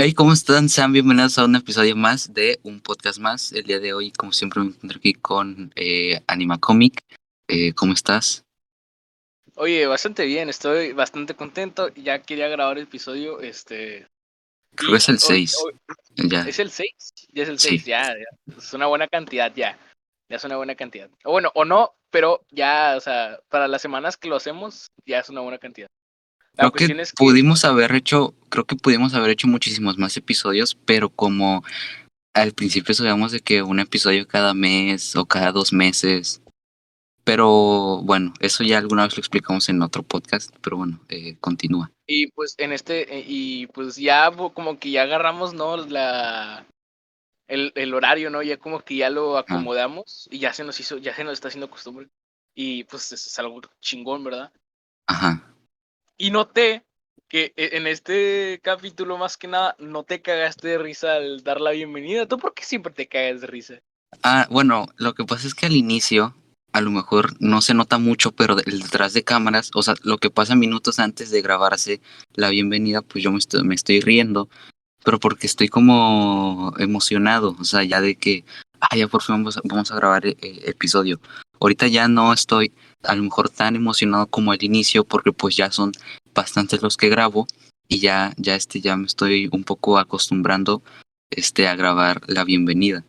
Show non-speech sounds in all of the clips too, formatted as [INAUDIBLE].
Hey, ¿cómo están? Sean bienvenidos a un episodio más de un podcast más. El día de hoy, como siempre, me encuentro aquí con eh, Anima Comic. Eh, ¿Cómo estás? Oye, bastante bien, estoy bastante contento. Ya quería grabar el episodio, este... Creo que es el 6. Ya. ¿Es el 6? Ya es el 6, ya, ya. Es una buena cantidad, ya. Ya es una buena cantidad. O bueno, o no, pero ya, o sea, para las semanas que lo hacemos, ya es una buena cantidad. Creo que, pudimos haber hecho, creo que pudimos haber hecho muchísimos más episodios, pero como al principio sabíamos de que un episodio cada mes o cada dos meses, pero bueno, eso ya alguna vez lo explicamos en otro podcast, pero bueno, eh, continúa. Y pues en este, eh, y pues ya como que ya agarramos, ¿no? La, el, el, horario, ¿no? Ya como que ya lo acomodamos y ya se nos hizo, ya se nos está haciendo costumbre. Y pues es algo chingón, ¿verdad? Ajá. Y noté que e, en este capítulo más que nada no te cagaste de risa al dar la bienvenida. ¿Tú por qué siempre te cagas de risa? Ah, bueno, lo que pasa es que al inicio a lo mejor no se nota mucho, pero detrás de cámaras, o sea, lo que pasa minutos antes de grabarse la bienvenida, pues yo me estoy riendo pero porque estoy como emocionado, o sea, ya de que, ah, ya por fin vamos a, grabar el, eh, episodio. Ahorita ya no estoy a lo mejor tan emocionado como al inicio, porque pues ya son bastantes los que grabo y ya, ya este, ya me estoy un poco acostumbrando este, a grabar la bienvenida.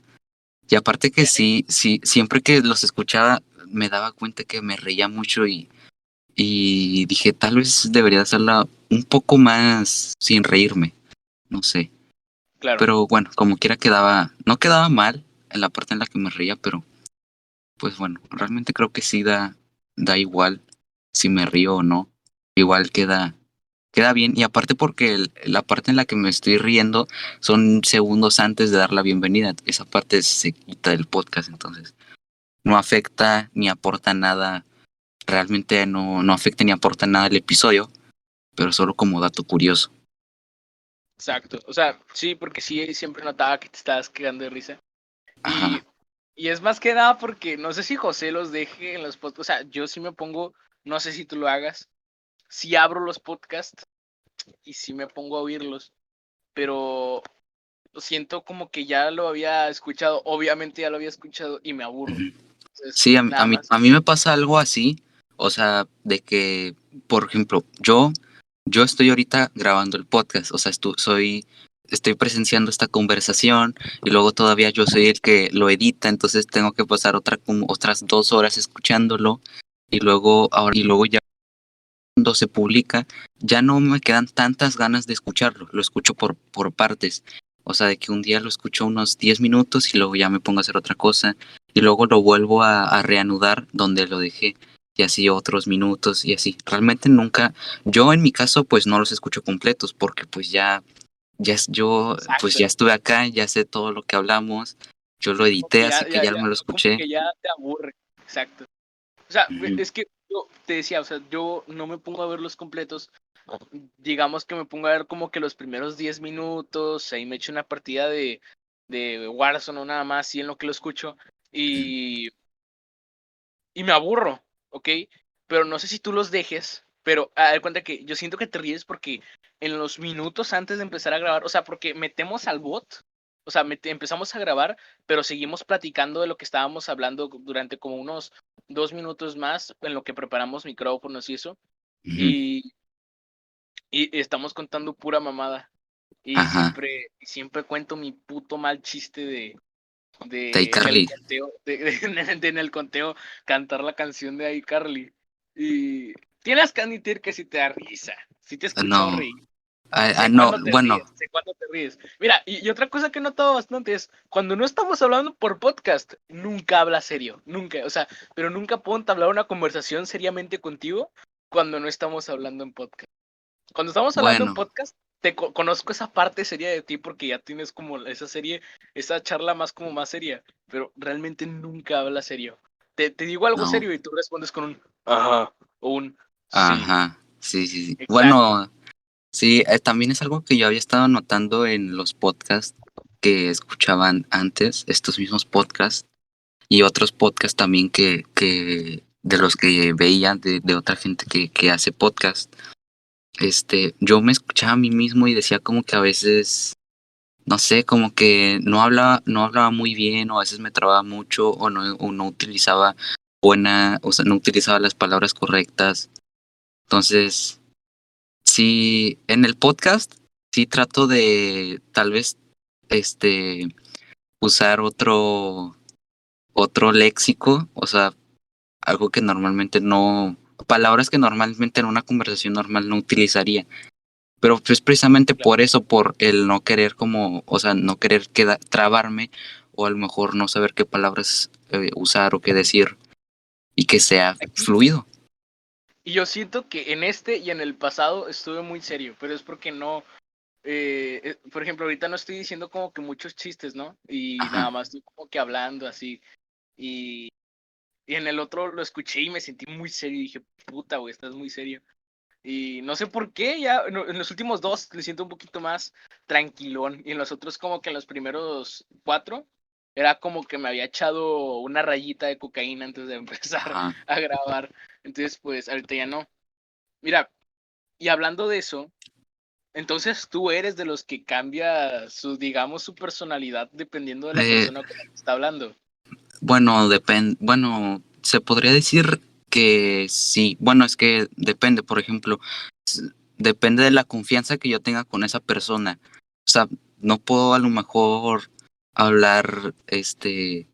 Y aparte que sí, sí, siempre que los escuchaba me daba cuenta que me reía mucho y, y dije, tal vez debería hacerla un poco más sin reírme no sé. Claro. Pero bueno, como quiera quedaba, no quedaba mal en la parte en la que me reía, pero pues bueno, realmente creo que sí da, da igual si me río o no, igual queda, queda bien. Y aparte porque la parte en la que me estoy riendo son segundos antes de dar la bienvenida, esa parte se quita del podcast, entonces no afecta ni aporta nada, realmente no, no afecta ni aporta nada el episodio, pero solo como dato curioso. Exacto. O sea, sí, porque sí siempre notaba que te estabas quedando de risa. Y, y, es más que nada porque no sé si José los deje en los podcasts. O sea, yo sí me pongo, no sé si tú lo hagas, si abro los podcasts y sí me pongo a oírlos, pero lo siento como que ya lo había escuchado, obviamente ya lo había escuchado y me aburro. sí, a, a, mí, a mí me pasa algo así, o sea, de que, por ejemplo, yo yo estoy ahorita grabando el podcast, o sea, soy, estoy presenciando esta conversación y luego todavía yo soy el que lo edita, entonces tengo que pasar otra, como otras dos horas escuchándolo y luego, ahora, y luego ya cuando se publica, ya no me quedan tantas ganas de escucharlo, lo escucho por, por partes. O sea, de que un día lo escucho unos 10 minutos y luego ya me pongo a hacer otra cosa y luego lo vuelvo a reanudar donde lo dejé y así otros minutos y así. Realmente nunca, yo en mi caso pues no los escucho completos porque pues ya, ya yo pues ya estuve acá, ya sé todo lo que hablamos, yo lo edité, así que ya, me lo escuché. Que ya te aburre, exacto. O sea, es que yo te decía, o sea, yo no me pongo a ver los completos, digamos que me pongo a ver como que los primeros 10 minutos, ahí me echo una partida de, de Warzone o nada más, y en lo que lo escucho, y, y me aburro, ¿ok? Pero no sé si tú los dejes, pero a dar cuenta que yo siento que te ríes porque en los minutos antes de empezar a grabar, o sea, porque metemos al bot, o sea, empezamos a grabar, pero seguimos platicando de lo que estábamos hablando durante como unos dos minutos más en lo que preparamos micrófonos y eso. y, y, estamos contando pura mamada. Y siempre, siempre cuento mi puto mal chiste de, de, en el conteo cantar la canción de iCarly. Y tienes que admitir que si te da risa, si te escuchas no. reír. Ah, ah no, bueno. te ríes. Mira, y, otra cosa que he notado bastante es cuando no estamos hablando por podcast, nunca habla serio, nunca, o sea, pero nunca puedo entablar una conversación seriamente contigo cuando no estamos hablando en podcast. Cuando estamos hablando en podcast, te conozco esa parte seria de ti porque ya tienes como esa serie, esa charla más como más seria, pero realmente nunca habla serio. Te, te digo algo serio y tú respondes con un ajá o un Ajá, sí, sí, sí. Bueno, sí, eh, también es algo que yo había estado notando en los podcasts que escuchaban antes, estos mismos podcasts y otros podcasts también que, que de los que veía de, de otra gente que, que hace podcast este, yo me escuchaba a mí mismo y decía como que a veces no sé, como que no hablaba, no hablaba muy bien, o a veces me trababa mucho, o no, o no utilizaba buena, o sea, no utilizaba las palabras correctas. Entonces, sí, en el podcast sí trato de tal vez este usar otro otro léxico, o sea, algo que normalmente no palabras que normalmente en una conversación normal no utilizaría. Pero pues precisamente por eso, por el no querer como, o sea, no querer queda, trabarme o a lo mejor no saber qué palabras eh, usar o qué decir y que sea fluido. Y yo siento que en este y en el pasado estuve muy serio, pero es porque no, eh, eh, por ejemplo, ahorita no estoy diciendo como que muchos chistes, ¿no? Y nada más estoy como que hablando así. Y, y en el otro lo escuché y me sentí muy serio y dije, puta, güey, estás muy serio. Y no sé por qué, ya en los últimos dos le siento un poquito más tranquilón. Y en los otros, como que en los primeros cuatro, era como que me había echado una rayita de cocaína antes de [LAUGHS] empezar a grabar. Entonces, pues ahorita ya no. Mira, y hablando de eso, entonces tú eres de los que cambia su, digamos, su personalidad dependiendo de la eh, persona con la que está hablando. Bueno, depende, bueno, se podría decir que sí. Bueno, es que depende, por ejemplo, depende de la confianza que yo tenga con esa persona. O sea, no puedo a lo mejor hablar, este,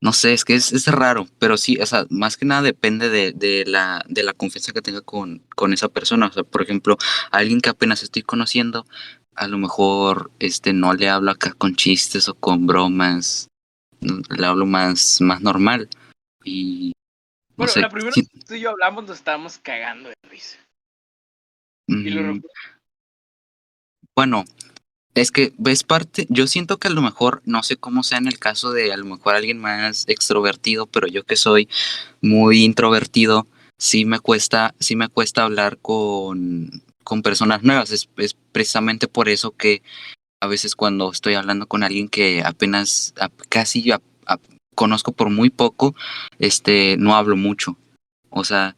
no sé, es que es, es raro, pero sí, o sea, más que nada depende de, de, la, de la confianza que tenga con, con esa persona. O sea, por ejemplo, alguien que apenas estoy conociendo, a lo mejor este, no le hablo acá con chistes o con bromas, le hablo más, más normal. Y. Bueno, la primera vez que tú y yo hablamos nos estábamos cagando de risa. Y lo mm. bueno, es que ves parte, yo siento que a lo mejor, no sé cómo sea en el caso de a lo mejor alguien más extrovertido, pero yo que soy muy introvertido, sí me cuesta, sí me cuesta hablar con, con personas nuevas. Es, precisamente por eso que a veces cuando estoy hablando con alguien que apenas casi yo conozco por muy poco, este, no hablo mucho. O sea,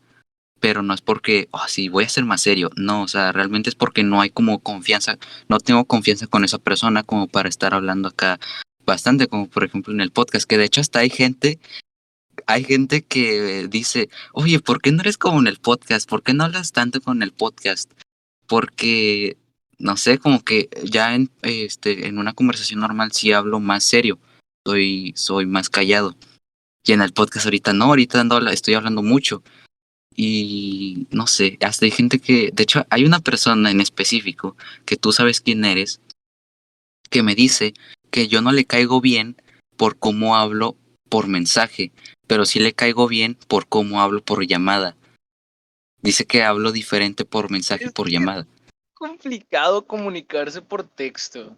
pero no es porque, oh, sí, voy a ser más serio. No, o sea, realmente es porque no hay como confianza, no tengo confianza con esa persona como para estar hablando acá bastante, como por ejemplo en el podcast, que de hecho hasta hay gente, hay gente que dice, oye, ¿por qué no eres como en el podcast? ¿Por qué no hablas tanto con el podcast? Porque, no sé, como que ya en, este, en una conversación normal sí hablo más serio, soy, soy más callado. Y en el podcast ahorita no, ahorita ando, estoy hablando mucho y no sé, hasta hay gente que, de hecho, hay una persona en específico que tú sabes quién eres, que me dice que yo no le caigo bien por cómo hablo por mensaje, pero sí le caigo bien por cómo hablo por llamada. Dice que hablo diferente por mensaje y por llamada. Es complicado comunicarse por texto.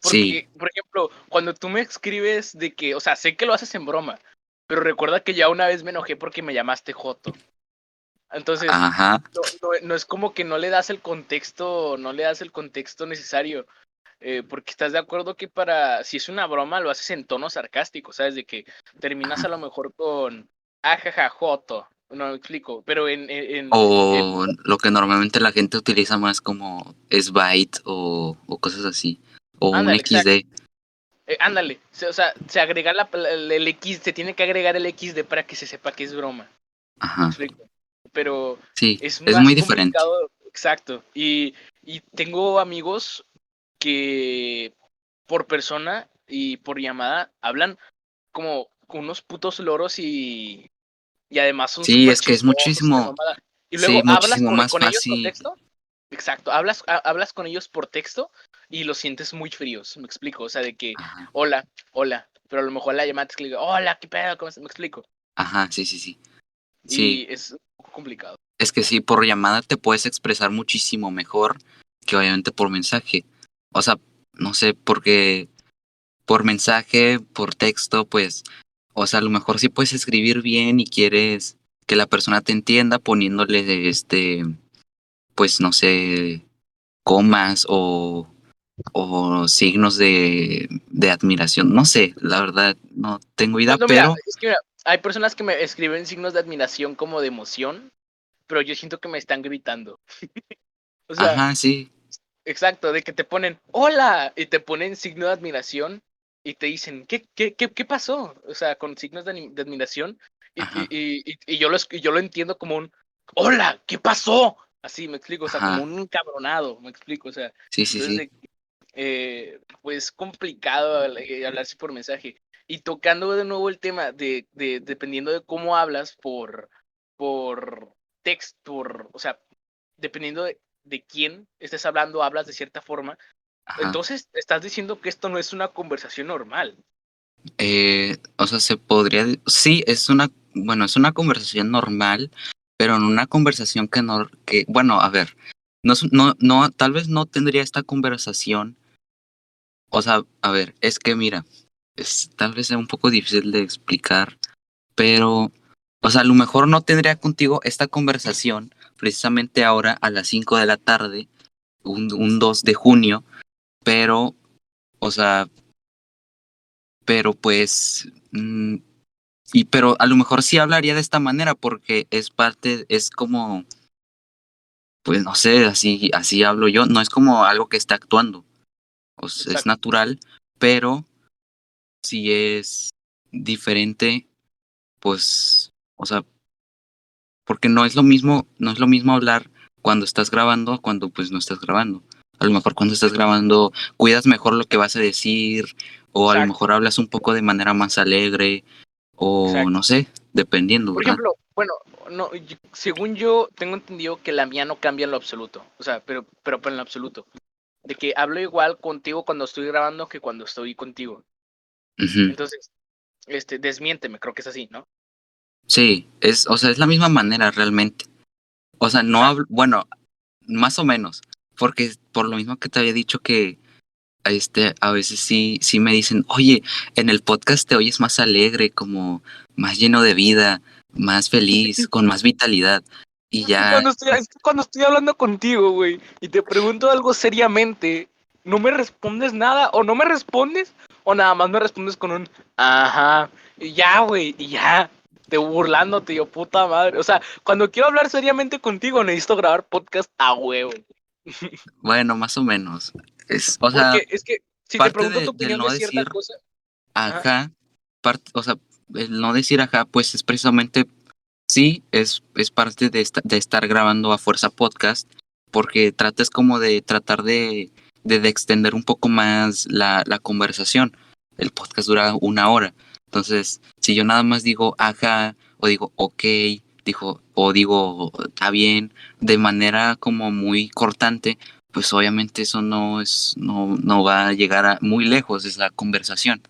Porque, sí. por ejemplo, cuando tú me escribes de que, o sea, sé que lo haces en broma, pero recuerda que ya una vez me enojé porque me llamaste Joto. Entonces, No, es como que no le das el contexto, no le das el contexto necesario. Eh, porque estás de acuerdo que para, si es una broma, lo haces en tono sarcástico, ¿sabes? De que terminas a lo mejor con ajaja, joto. No me explico, pero en. en o lo que normalmente la gente utiliza más como es byte o, cosas así. O un XD. Eh, ándale, o sea, se agrega la, el, X, se tiene que agregar el XD para que se sepa que es broma. Ajá pero sí, es, muy diferente. Exacto. Y, y tengo amigos que por persona y por llamada hablan como unos putos loros y, y además son Sí, es que es muchísimo. Y luego hablas con, más ellos por texto. Exacto, hablas, hablas con ellos por texto y los sientes muy fríos, me explico. O sea, de que, hola, hola, pero a lo mejor la llamada es que le digo, hola, ¿qué pedo? ¿Cómo me explico? Ajá, sí, sí, sí. Sí. es un poco complicado. Es que sí, por llamada te puedes expresar muchísimo mejor que obviamente por mensaje. O sea, no sé, porque por mensaje, por texto, pues, o sea, a lo mejor sí puedes escribir bien y quieres que la persona te entienda poniéndole este, pues, no sé, comas o, o signos de, de admiración. No sé, la verdad, no tengo idea, pero hay personas que me escriben signos de admiración como de emoción, pero yo siento que me están gritando. [LAUGHS] o sea, Ajá, sí. exacto, de que te ponen hola y te ponen signo de admiración y te dicen, ¿qué, qué, qué, qué pasó? O sea, con signos de, de admiración. Y, y, y, y, yo lo, yo lo entiendo como un, hola, ¿qué pasó? Así me explico, o sea, como un encabronado, me explico, o sea. Sí, sí, sí. Eh, pues complicado eh, hablarse por mensaje. Y tocando de nuevo el tema de, de dependiendo de cómo hablas por, por texto, o sea, dependiendo de, de quién estés hablando, hablas de cierta forma. Entonces, estás diciendo que esto no es una conversación normal. Eh, o sea, se podría, sí, es una, bueno, es una conversación normal, pero en una conversación que no, que, bueno, a ver, no, no, no, tal vez no tendría esta conversación. O sea, a ver, es que mira, es, tal vez sea un poco difícil de explicar, pero, o sea, a lo mejor no tendría contigo esta conversación precisamente ahora a las 5 de la tarde, un, un 2 de junio, pero, o sea, pero pues, mm, y pero a lo mejor sí hablaría de esta manera porque es parte, es como, pues no sé, así, así hablo yo, no es como algo que está actuando, o sea, es natural, pero si es diferente, pues, o sea, porque no es lo mismo, no es lo mismo hablar cuando estás grabando cuando pues no estás grabando. A lo mejor cuando estás grabando cuidas mejor lo que vas a decir o a lo mejor hablas un poco de manera más alegre o no sé, dependiendo. Por ejemplo, bueno, no, según yo tengo entendido que la mía no cambia en lo absoluto, o sea, pero, pero, en lo absoluto. De que hablo igual contigo cuando estoy grabando que cuando estoy contigo. Entonces, este, desmiénteme, creo que es así, ¿no? Sí, es, o sea, es la misma manera realmente. O sea, no hablo, bueno, más o menos, porque por lo mismo que te había dicho que este, a veces sí, sí me dicen, oye, en el podcast te oyes más alegre, como más lleno de vida, más feliz, [LAUGHS] con más vitalidad. Y ya. Cuando estoy, cuando estoy hablando contigo, güey, y te pregunto algo seriamente, no me respondes nada, o no me respondes, o nada más me respondes con un ajá, y ya, güey, y ya, te burlándote, yo puta madre. O sea, cuando quiero hablar seriamente contigo, necesito grabar podcast a huevo. [LAUGHS] Bueno, más o menos. Es, o sea, es que si te pregunto tu opinión de, cierta cosa. Ajá, o sea, el no decir ajá, pues es precisamente, sí, es, es parte de, estar grabando a fuerza podcast, porque tratas como de tratar de, de, extender un poco más la, la conversación. El podcast dura una hora. Entonces, si yo nada más digo ajá, o digo ok, dijo, o digo está bien, de manera como muy cortante, pues obviamente eso no es, no, no va a llegar a muy lejos esa conversación.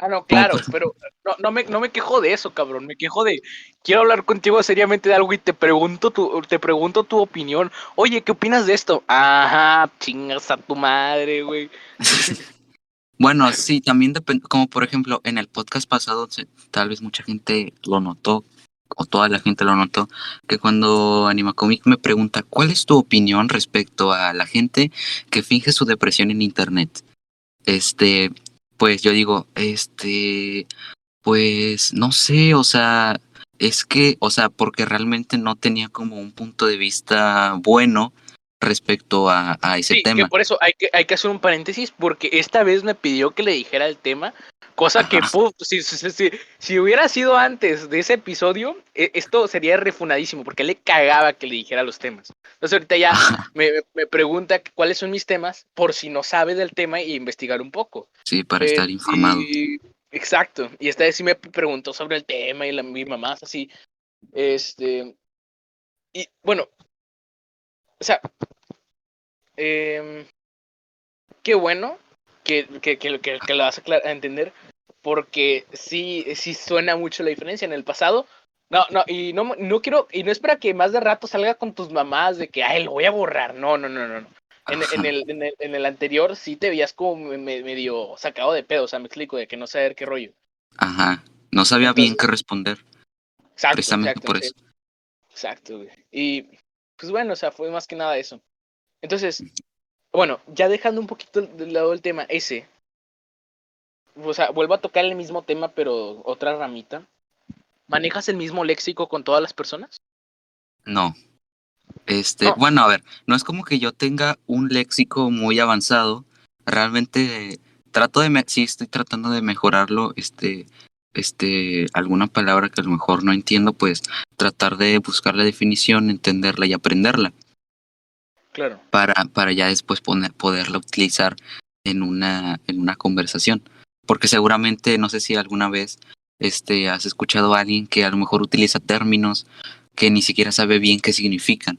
Ah, no, claro, pero no, no, me, no me quejo de eso, cabrón. Me quejo de quiero hablar contigo seriamente de algo y te pregunto tu, te pregunto tu opinión. Oye, ¿qué opinas de esto? Ajá, chingas a tu madre, güey. [LAUGHS] bueno, sí, también depende, como por ejemplo, en el podcast pasado, tal vez mucha gente lo notó, o toda la gente lo notó, que cuando Animacomic me pregunta cuál es tu opinión respecto a la gente que finge su depresión en internet, este, pues yo digo, este, pues no sé, o sea, es que, o sea, porque realmente no tenía como un punto de vista bueno respecto a, a ese tema. Que por eso hay que, hay que hacer un paréntesis, porque esta vez me pidió que le dijera el tema Cosa que, si, si, si, hubiera sido antes de ese episodio, e, esto sería refunadísimo, porque le cagaba que le dijera los temas. Entonces ahorita ya me, me, pregunta cuáles son mis temas, por si no sabe del tema y investigar un poco. Sí, para estar informado. exacto. Y esta vez sí me preguntó sobre el tema y la, mi mamá así. Este. Y bueno, o sea, eh, qué bueno que, que, que, que, lo vas a entender, porque sí, sí suena mucho la diferencia. En el pasado, no, no, y no, no quiero, y no es para que más de rato salga con tus mamás de que, ay, lo voy a borrar. No, no, no, no. En, en, el, en, el, en el anterior sí te veías como medio sacado de pedo, o sea, me explico, de que no saber qué rollo. Ajá, no sabía bien qué responder. Exacto, precisamente por eso. Exacto, Y pues bueno, o sea, fue más que nada eso. Entonces, bueno, ya dejando un poquito de lado el tema ese, o sea, vuelvo a tocar el mismo tema, pero otra ramita. ¿Manejas el mismo léxico con todas las personas? No. Este, bueno, a ver, no es como que yo tenga un léxico muy avanzado. Realmente trato de, sí estoy tratando de mejorarlo, este, este, alguna palabra que a lo mejor no entiendo, pues tratar de buscar la definición, entenderla y aprenderla. Claro. Para, para ya después poderla utilizar en una, en una conversación. Porque seguramente, no sé si alguna vez este, has escuchado a alguien que a lo mejor utiliza términos que ni siquiera sabe bien qué significan.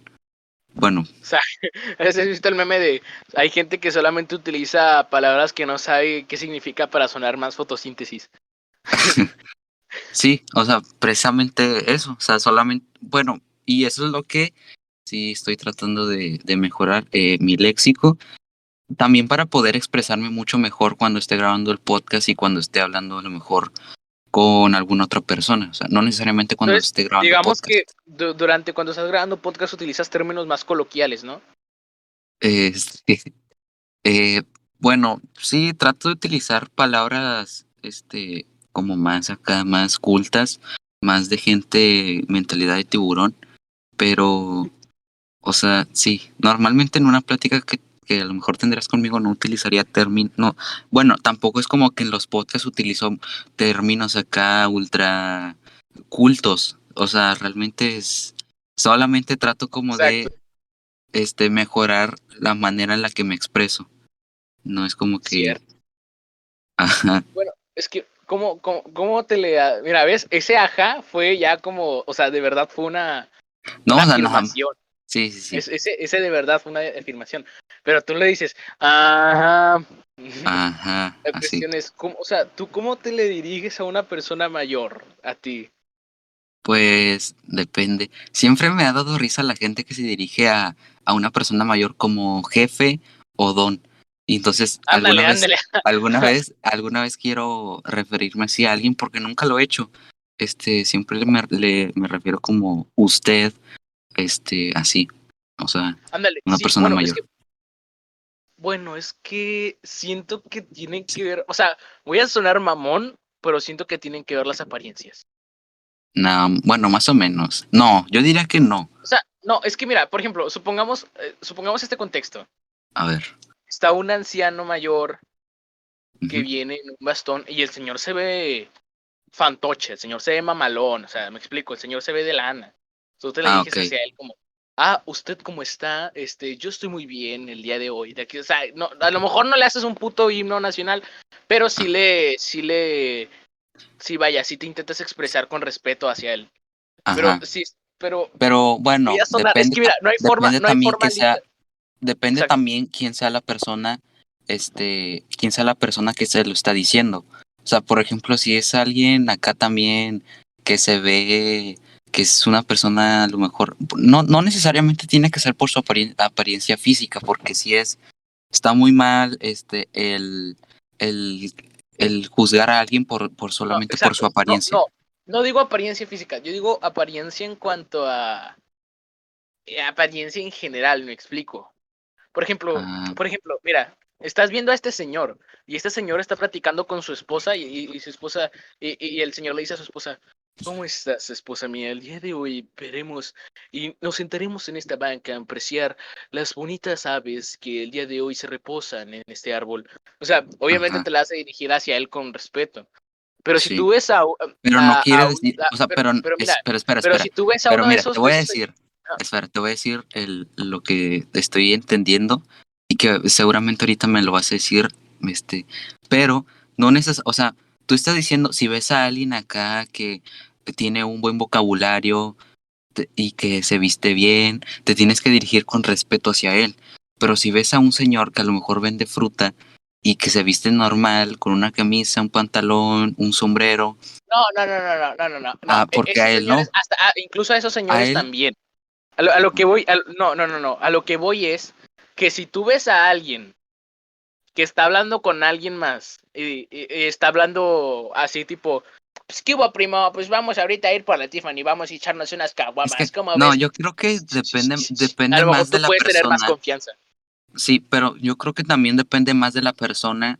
Bueno. O sea, [LAUGHS] has visto el meme de hay gente que solamente utiliza palabras que no sabe qué significa para sonar más fotosíntesis. [LAUGHS] sí, o sea, precisamente eso, o sea, solamente, bueno, y eso es lo que sí estoy tratando de, de mejorar eh, mi léxico, también para poder expresarme mucho mejor cuando esté grabando el podcast y cuando esté hablando a lo mejor con alguna otra persona, o sea, no necesariamente cuando esté grabando. Digamos que durante cuando estás grabando podcast utilizas términos más coloquiales, ¿no? Eh, [LAUGHS] eh, bueno, sí, trato de utilizar palabras, este, como más acá, más cultas, más de gente mentalidad de tiburón, pero, o sea, sí, normalmente en una plática que que a lo mejor tendrás conmigo no utilizaría términos, no, bueno, tampoco es como que en los podcasts utilizo términos acá ultra cultos, o sea, realmente es, solamente trato como de, este, mejorar la manera en la que me expreso, no es como que... [LAUGHS] Ajá. Bueno, es que, ¿cómo, cómo, cómo te le... Mira, ves, ese ajá fue ya como, o sea, de verdad fue una... No, una afirmación. Sí, sí, sí. ese, ese de verdad fue una afirmación. Pero tú le dices, ajá. Ajá. [LAUGHS] La cuestión es, ¿cómo, o sea, ¿tú cómo te le diriges a una persona mayor, a ti? Pues depende. Siempre me ha dado risa la gente que se dirige a, a una persona mayor como jefe o don. Y entonces, alguna, Vez, [LAUGHS] alguna vez, alguna vez quiero referirme así a alguien porque nunca lo he hecho. Este, siempre me, le, me refiero como usted, este, así. O sea, una persona mayor. bueno, es que siento que tienen que ver, o sea, voy a sonar mamón, pero siento que tienen que ver las apariencias. No, bueno, más o menos. No, yo diría que no. O sea, no, es que mira, por ejemplo, supongamos, eh, supongamos este contexto. A ver. Está un anciano mayor que viene en un bastón y el señor se ve fantoche, el señor se ve mamalón, o sea, me explico, el señor se ve de lana. Tú te le ah, hacia él como, ah, ¿usted cómo está? Este, yo estoy muy bien el día de hoy. De aquí, o sea, no, a lo mejor no le haces un puto himno nacional, pero sí le, sí le, sí vaya, sí te intentas expresar con respeto hacia él. Pero sí, pero. Pero bueno, depende, no hay forma, no hay forma que sea, depende también quién sea la persona, este, quién sea la persona que se lo está diciendo. O sea, por ejemplo, si es alguien acá también que se ve que es una persona a lo mejor, no, no necesariamente tiene que ser por su apariencia física, porque si es, está muy mal este, el, el, el juzgar a alguien por, por solamente por su apariencia. No, no, digo apariencia física, yo digo apariencia en cuanto a eh, apariencia en general, me explico. Por ejemplo, ah. por ejemplo, mira, estás viendo a este señor y este señor está platicando con su esposa y, su esposa y, y, el señor le dice a su esposa, ¿Cómo estás, esposa mía? El día de hoy veremos y nos sentaremos en esta banca a apreciar las bonitas aves que el día de hoy se reposan en este árbol. O sea, obviamente te la hace dirigir hacia él con respeto. Pero si tú ves a. Pero no quiere decir. O sea, pero, pero, mira, espera, espera, Pero si tú ves a pero mira, Te voy a decir. Ah. Espera, te voy a decir el, lo que estoy entendiendo y que seguramente ahorita me lo vas a decir. Este, pero no necesariamente. O sea, tú estás diciendo, si ves a alguien acá que tiene un buen vocabulario y que se viste bien, te tienes que dirigir con respeto hacia él. Pero si ves a un señor que a lo mejor vende fruta y que se viste normal, con una camisa, un pantalón, un sombrero. No, no, no, no, no, no, no. Ah, porque a él no. Hasta, ah, incluso a esos señores también. A lo, que voy, no, no, no, no. A lo que voy es que si tú ves a alguien que está hablando con alguien más y está hablando así tipo, pues, ¿qué hubo, primo? Pues vamos ahorita a ir por la Tiffany, vamos a echarnos unas caguamas. no, yo creo que depende, depende más de la persona. tener más confianza. Sí, pero yo creo que también depende más de la persona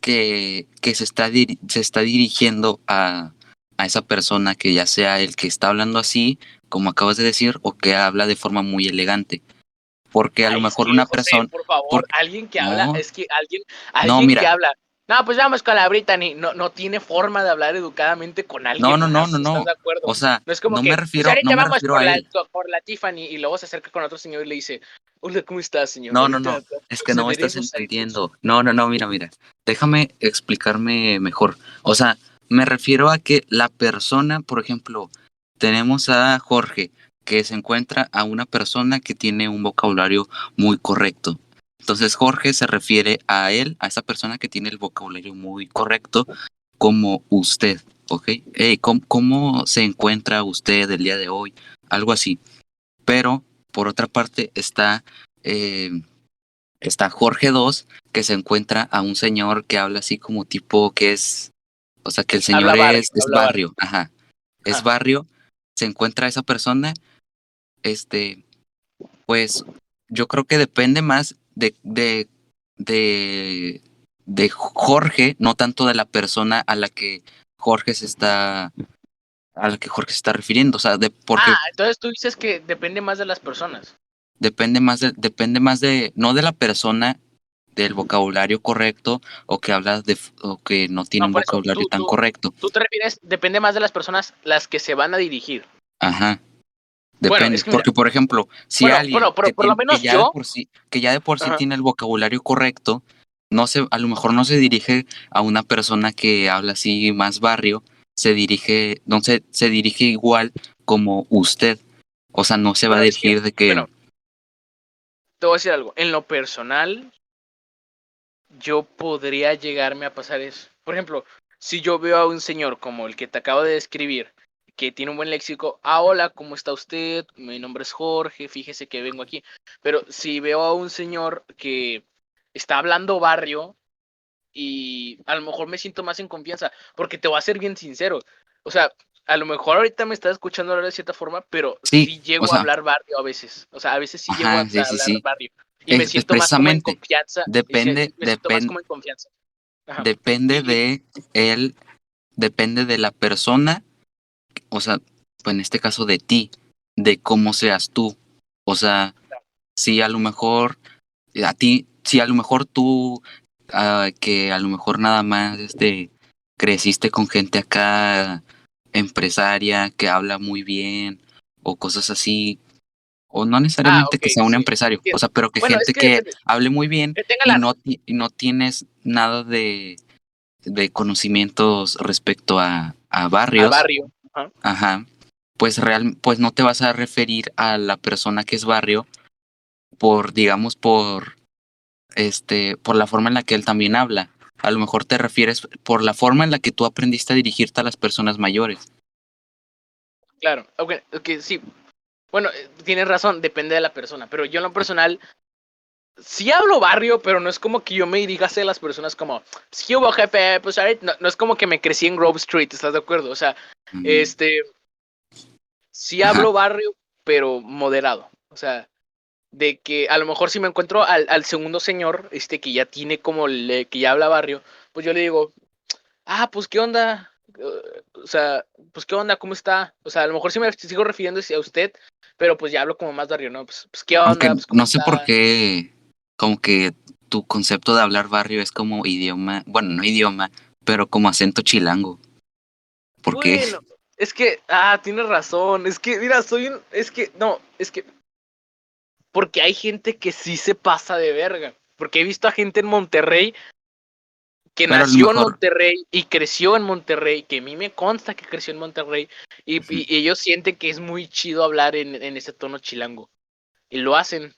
que, que se, está se está dirigiendo a, a esa persona, que ya sea el que está hablando así como acabas de decir, o que habla de forma muy elegante. Porque a lo mejor una persona. Por favor, alguien que habla, es que alguien, alguien que habla. No, pues vamos con la Brittany. No, no tiene forma de hablar educadamente con alguien. No, no, no, no, no. O sea, no, es como me refiero, pues no me refiero por, a la, por la Tiffany y luego se acerca con otro señor y le dice, hola, ¿cómo estás, señor? No, no, no. Es que no me estás entendiendo. No, no, no, mira, mira. Déjame explicarme mejor. O sea, me refiero a que la persona, por ejemplo, tenemos a Jorge, que se encuentra a una persona que tiene un vocabulario muy correcto. Entonces Jorge se refiere a él, a esa persona que tiene el vocabulario muy correcto, como usted, ¿ok? ¿cómo, se encuentra usted el día de hoy? Algo así. Pero, por otra parte, está, eh, está Jorge II, que se encuentra a un señor que habla así como tipo que es, o sea, que el señor es, barrio, ajá, es barrio, se encuentra esa persona, este, pues yo creo que depende más de, de, de, de Jorge, no tanto de la persona a la que Jorge se está a la que Jorge se está refiriendo, o sea, de porque Ah, entonces tú dices que depende más de las personas. Depende más de depende más de no de la persona del vocabulario correcto o que habla de o que no tiene un vocabulario tan correcto. Tú te refieres depende más de las personas las que se van a dirigir. Ajá. Depende, porque por ejemplo, si alguien que, ya de por sí, que ya de por sí tiene el vocabulario correcto, no se, a lo mejor no se dirige a una persona que habla así más barrio, se dirige, no se, se dirige igual como usted. O sea, no se va a decir de que. Bueno, te voy a decir algo. En lo personal, yo podría llegarme a pasar eso. Por ejemplo, si yo veo a un señor como el que te acabo de describir, que tiene un buen léxico. Ah, hola, ¿cómo está usted? Mi nombre es Jorge, fíjese que vengo aquí. Pero si veo a un señor que está hablando barrio y a lo mejor me siento más en confianza, porque te voy a ser bien sincero. O sea, a lo mejor ahorita me estás escuchando hablar de cierta forma, pero sí, llego a hablar barrio a veces. O sea, a veces sí llego a hablar barrio. Y me siento más como en confianza. Depende, depende. Depende de él, depende de la persona o sea, pues en este caso de ti, de cómo seas tú. O sea, si a lo mejor a ti, si a lo mejor tú, uh, que a lo mejor nada más este, creciste con gente acá empresaria que habla muy bien o cosas así, o no necesariamente ah, que sea un empresario, o sea, pero que gente que, hable muy bien y, no, y no tienes nada de, de conocimientos respecto a, a barrios. A barrio. Ajá. Pues real, pues no te vas a referir a la persona que es barrio por, digamos, por este, por la forma en la que él también habla. A lo mejor te refieres por la forma en la que tú aprendiste a dirigirte a las personas mayores. Claro, ok, okay sí. Bueno, eh, tienes razón, depende de la persona, pero yo en lo personal sí hablo barrio, pero no es como que yo me dirija a las personas como, sí hubo jefe, pues no, no, es como que me crecí en Grove Street, ¿estás de acuerdo? O sea, este, sí hablo barrio, pero moderado. O sea, de que a lo mejor si me encuentro al, al segundo señor, este, que ya tiene como, le, que ya habla barrio, pues yo le digo, ah, pues qué onda, o sea, pues qué onda, cómo está. O sea, a lo mejor sí me sigo refiriendo a usted, pero pues ya hablo como más barrio, ¿no? Pues, pues qué onda. Pues, no sé por qué como que tu concepto de hablar barrio es como idioma, bueno, no idioma, pero como acento chilango. ¿Por bueno, Es que, ah, tienes razón, es que, mira, soy un, es que, no, es que, porque hay gente que sí se pasa de verga, porque he visto a gente en Monterrey que nació en Monterrey y creció en Monterrey, que a mí me consta que creció en Monterrey, y, ellos sienten que es muy chido hablar en, en ese tono chilango, y lo hacen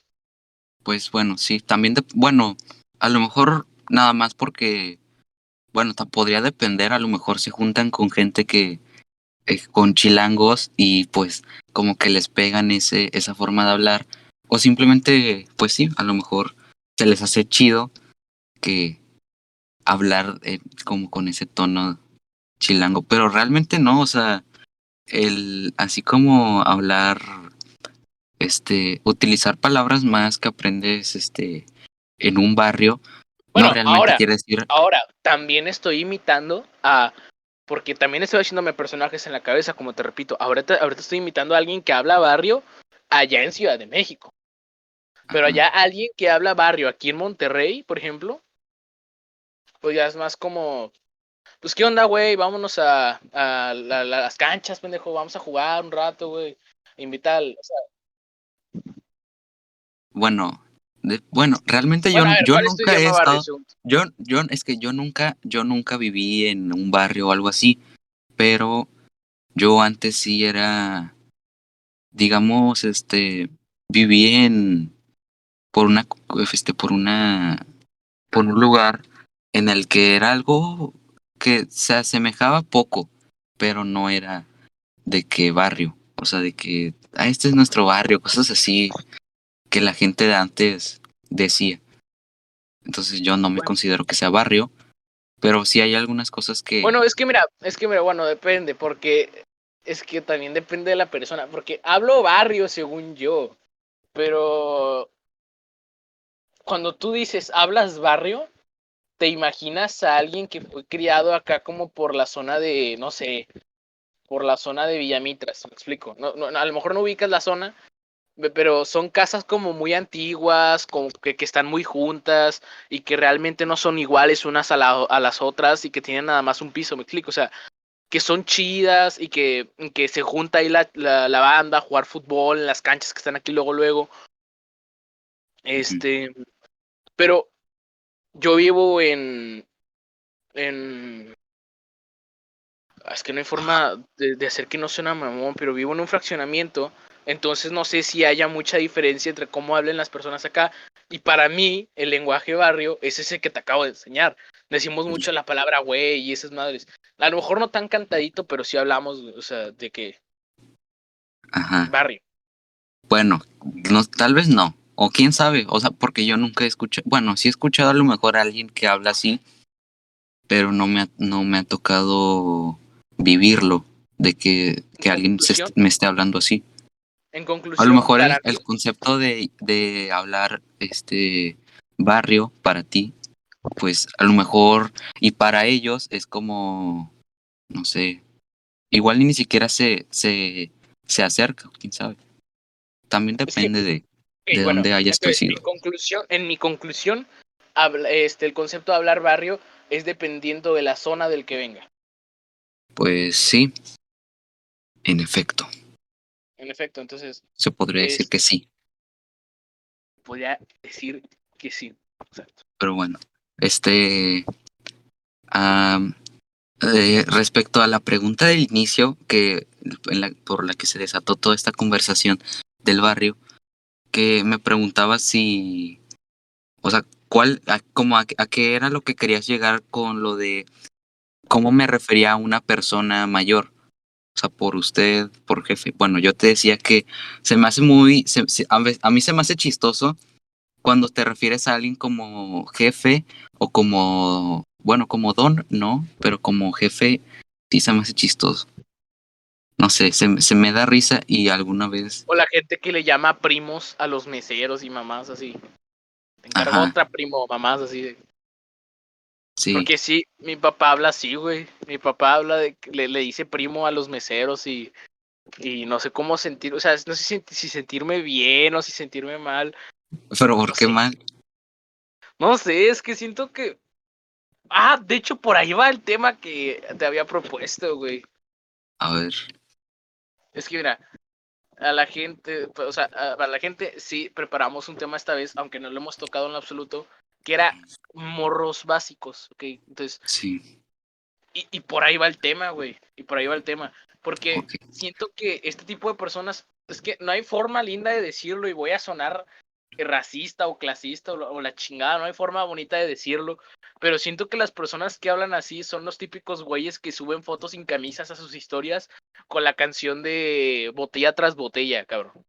pues bueno, sí, también, bueno, a lo mejor nada más porque, bueno, podría depender, a lo mejor se juntan con gente que, eh, con chilangos y pues como que les pegan ese, esa forma de hablar, o simplemente, pues sí, a lo mejor se les hace chido que hablar eh, como con ese tono chilango, pero realmente no, o sea, el así como hablar este, utilizar palabras más que aprendes este, en un barrio. Bueno, no realmente ahora, quiere decir. Ahora, también estoy imitando a. porque también estoy haciéndome personajes en la cabeza, como te repito. Ahorita, ahorita estoy imitando a alguien que habla barrio allá en Ciudad de México. Pero allá alguien que habla barrio aquí en Monterrey, por ejemplo, pues ya es más como, pues qué onda, güey, vámonos a, a, las canchas, pendejo, vamos a jugar un rato, güey. Invitar, o sea... Bueno, bueno, realmente yo, yo nunca he estado, yo, yo, es que yo nunca, yo nunca viví en un barrio o algo así, pero yo antes sí era, digamos, este, viví en, por una, este, por una, por un lugar en el que era algo que se asemejaba poco, pero no era de qué barrio, o sea, de que, ah, este es nuestro barrio, cosas así que la gente de antes decía. Entonces yo no me considero que sea barrio, pero sí hay algunas cosas que... Bueno, es que mira, es que mira, bueno, depende, porque es que también depende de la persona, porque hablo barrio según yo, pero cuando tú dices hablas barrio, te imaginas a alguien que fue criado acá como por la zona de, no sé, por la zona de Villamitras, me explico. No, no, a lo mejor no ubicas la zona, pero son casas como muy antiguas, como que, que, están muy juntas y que realmente no son iguales unas a, a, las otras y que tienen nada más un piso, me explico, o sea, que son chidas y que, que se junta ahí la, la, la, banda a jugar fútbol en las canchas que están aquí luego, luego. Este, pero yo vivo en, en, es que no hay forma de, de hacer que no suene mamón, pero vivo en un fraccionamiento entonces no sé si haya mucha diferencia entre cómo hablan las personas acá. Y para mí, el lenguaje barrio es ese que te acabo de enseñar. Decimos mucho la palabra güey y esas madres. A lo mejor no tan cantadito, pero sí hablamos, o sea, de que... Ajá. Barrio. Bueno, no, tal vez no. O quién sabe, o sea, porque yo nunca he escuchado, bueno, sí he escuchado a lo mejor a alguien que habla así, pero no me ha, no me ha tocado vivirlo, de que, que alguien se me esté hablando así. En conclusión, a lo mejor el, concepto de, de, hablar este barrio para ti, pues a lo mejor y para ellos es como, no sé, igual ni siquiera se, se, se acerca, quién sabe. También depende de, de dónde hayas crecido. En conclusión, en mi conclusión este, el concepto de hablar barrio es dependiendo de la zona del que venga. Pues sí, en efecto. En efecto, entonces. Se podría decir que sí. Podría decir que sí. Exacto. Pero bueno, este. Eh, respecto a la pregunta del inicio, que por la que se desató toda esta conversación del barrio, que me preguntaba si. O sea, ¿cuál, como a qué era lo que querías llegar con lo de cómo me refería a una persona mayor? O sea, por usted, por jefe. Bueno, yo te decía que se me hace muy, a mí se me hace chistoso cuando te refieres a alguien como jefe o como, bueno, como don, no, pero como jefe sí se me hace chistoso. No sé, se, se me da risa y alguna vez... O la gente que le llama primos a los meseros y mamás así. Te otra primo, mamás así. Porque sí, mi papá habla así, güey. Mi papá habla de le, le dice primo a los meseros y, y no sé cómo sentir, o sea, no sé si, sentirme bien o si sentirme mal. Pero ¿por qué mal? No sé, es que siento que... Ah, de hecho por ahí va el tema que te había propuesto, güey. A ver. Es que mira, a la gente, o sea, a la gente sí preparamos un tema esta vez, aunque no lo hemos tocado en lo absoluto, que era morros básicos, ¿ok? Entonces, sí. Y, y por ahí va el tema, güey, y por ahí va el tema, porque siento que este tipo de personas, es que no hay forma linda de decirlo y voy a sonar racista o clasista o, la chingada, no hay forma bonita de decirlo, pero siento que las personas que hablan así son los típicos güeyes que suben fotos sin camisas a sus historias con la canción de botella tras botella, cabrón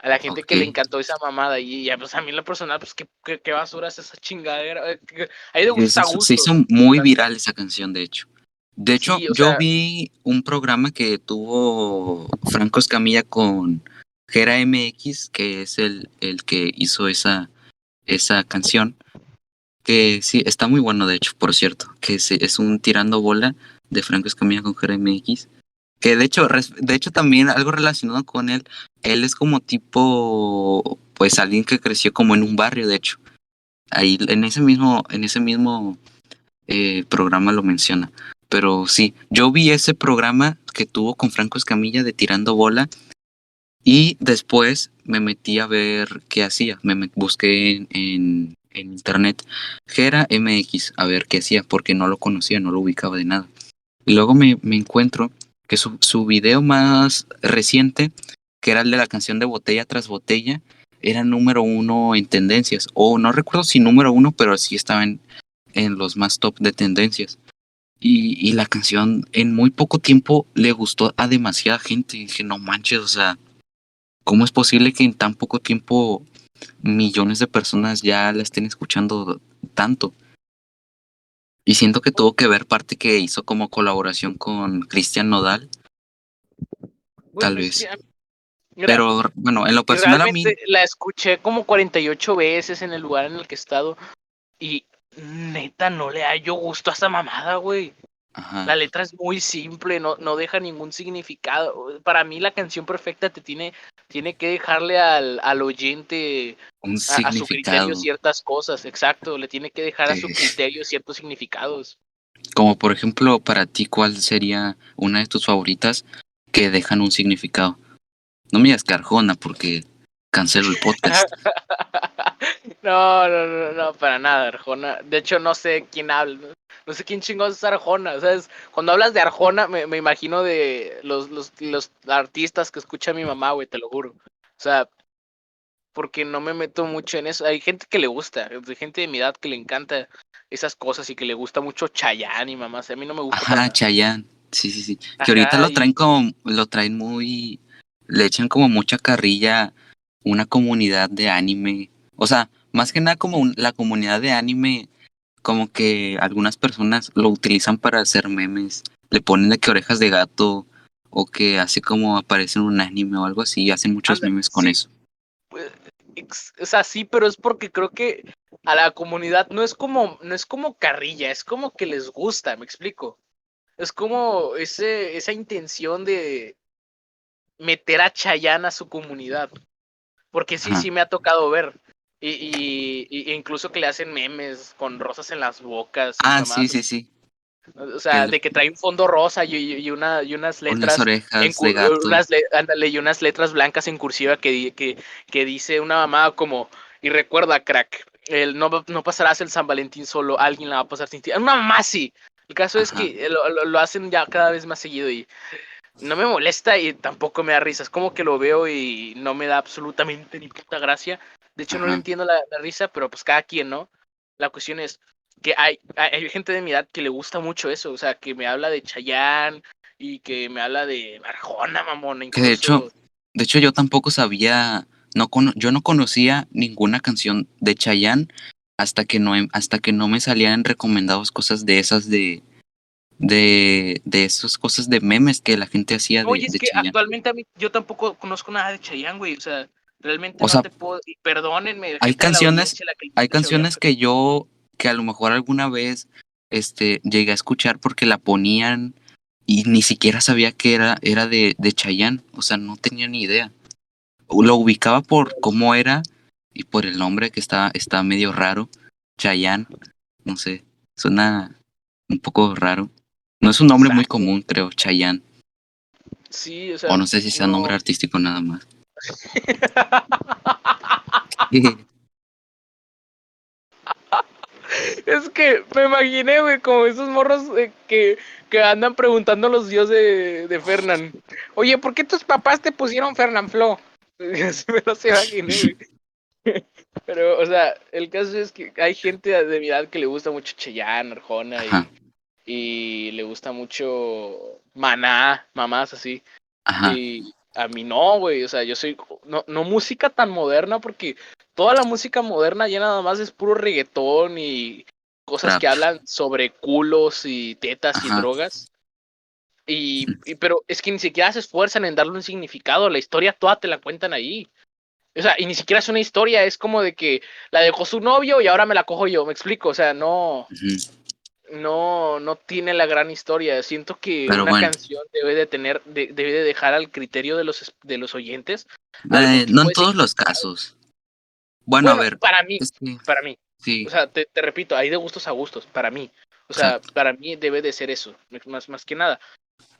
a la gente que le encantó esa mamada y ya pues a mí la personal pues qué, qué, basura es esa chingadera eh, ahí de gusta gusto, se hizo muy viral esa canción de hecho. De hecho yo vi un programa que tuvo Franco Escamilla con Gera MX que es el, el que hizo esa esa canción que sí está muy bueno de hecho por cierto que es, es un tirando bola de Franco Escamilla con GRMX. Que de hecho, de hecho también algo relacionado con él, él es como tipo, pues alguien que creció como en un barrio, de hecho. Ahí en ese mismo, en ese mismo eh, programa lo menciona. Pero sí, yo vi ese programa que tuvo con Franco Escamilla de Tirando Bola y después me metí a ver qué hacía. Me busqué en, internet Gera MX a ver qué hacía porque no lo conocía, no lo ubicaba de nada. Y luego me, encuentro que su, su video más reciente, que era el de la canción de Botella tras Botella, era número uno en tendencias. O no recuerdo si número uno, pero sí estaba en, en los más top de tendencias. Y, la canción en muy poco tiempo le gustó a demasiada gente. Y dije, no manches, o sea, ¿cómo es posible que en tan poco tiempo millones de personas ya la estén escuchando tanto? Y siento que tuvo que ver parte que hizo como colaboración con Cristian Nodal. Tal vez. Pero bueno, en lo personal a mí. La escuché como 48 veces en el lugar en el que he estado. Y neta, no le hallo gusto a esa mamada, güey. La letra es muy simple, no, no deja ningún significado. Para mí la canción perfecta te tiene, tiene que dejarle al, al oyente Un a, su criterio ciertas cosas, exacto, le tiene que dejar a su criterio ciertos significados. Como por ejemplo, para ti, ¿cuál sería una de tus favoritas que dejan un significado? No me digas que Arjona porque cancelo el podcast. [LAUGHS] No, no, no, no, para nada, Arjona. De hecho, no sé quién habla. No, sé quién chingón es Arjona. ¿Sabes? Cuando hablas de Arjona, me, me imagino de los, los, los artistas que escucha mi mamá, güey, te lo juro. O sea, porque no me meto mucho en eso. Hay gente que le gusta, hay gente de mi edad que le encanta esas cosas y que le gusta mucho Chayanne y mamá. a mí no me gusta. Ajá, Chayanne. Sí, sí, sí. que ahorita lo traen como, lo traen muy, le echan como mucha carrilla una comunidad de anime. O sea, más que nada como la comunidad de anime, como que algunas personas lo utilizan para hacer memes. Le ponen de que orejas de gato o que así como aparece en un anime o algo así, hacen muchos memes con eso. Pues, o sea, sí, pero es porque creo que a la comunidad no es como, no es como carrilla, es como que les gusta, me explico. Es como ese, esa intención de meter a Chayanne a su comunidad. Porque sí, sí me ha tocado ver. Y, y, incluso que le hacen memes con rosas en las bocas. Ah, sí, sí, sí. O sea, de que trae un fondo rosa y, y, una, y unas letras. Unas orejas de gato. y unas letras blancas en cursiva que, que, que dice una mamá como. Y recuerda, crack, el no, no pasarás el San Valentín solo, alguien la va a pasar sin ti. Una mamá sí. El caso es que lo, lo, hacen ya cada vez más seguido y no me molesta y tampoco me da risa. Es como que lo veo y no me da absolutamente ni puta gracia. De hecho, no entiendo la, risa, pero pues cada quien, ¿no? La cuestión es que hay, hay, gente de mi edad que le gusta mucho eso, o sea, que me habla de Chayán y que me habla de Arjona, mamón. Que de hecho, de hecho yo tampoco sabía, no yo no conocía ninguna canción de Chayán hasta que no hasta que no me salían recomendados cosas de esas de de, de esas cosas de memes que la gente hacía de Oye, es que actualmente a mí, yo tampoco conozco nada de Chayanne, güey, o sea, Realmente no te puedo, perdónenme. Hay canciones, hay canciones que yo, que a lo mejor alguna vez este, llegué a escuchar porque la ponían y ni siquiera sabía que era, era de, de Chayanne, o sea, no tenía ni idea. Lo ubicaba por cómo era y por el nombre que está, está medio raro, Chayanne, no sé, suena un poco raro. No es un nombre muy común, creo, Chayanne. Sí, o sea. O no sé si sea nombre artístico nada más. [LAUGHS] es que me imaginé, güey, como esos morros que, que andan preguntando a los dioses de, de Fernán. Oye, ¿por qué tus papás te pusieron Fernán Flo? [LAUGHS] Así me lo imaginé, [LAUGHS] Pero, o sea, el caso es que hay gente de mi edad que le gusta mucho Cheyenne, Arjona y, y, le gusta mucho Maná, mamás así. Ajá. Y, a mí no, güey, o sea, yo soy, no, no música tan moderna porque toda la música moderna ya nada más es puro reggaetón y cosas que hablan sobre culos y tetas y drogas. Y, pero es que ni siquiera se esfuerzan en darle un significado, la historia toda te la cuentan ahí. O sea, y ni siquiera es una historia, es como de que la dejó su novio y ahora me la cojo yo, me explico, o sea, no. No, no tiene la gran historia. Siento que una canción debe de tener, debe de dejar al criterio de los, de los oyentes. Eh, no en todos los casos. Bueno, a ver. Para mí, para mí. Sí. O sea, te, te, repito, hay de gustos a gustos, para mí. O sea, para mí debe de ser eso, más, más que nada.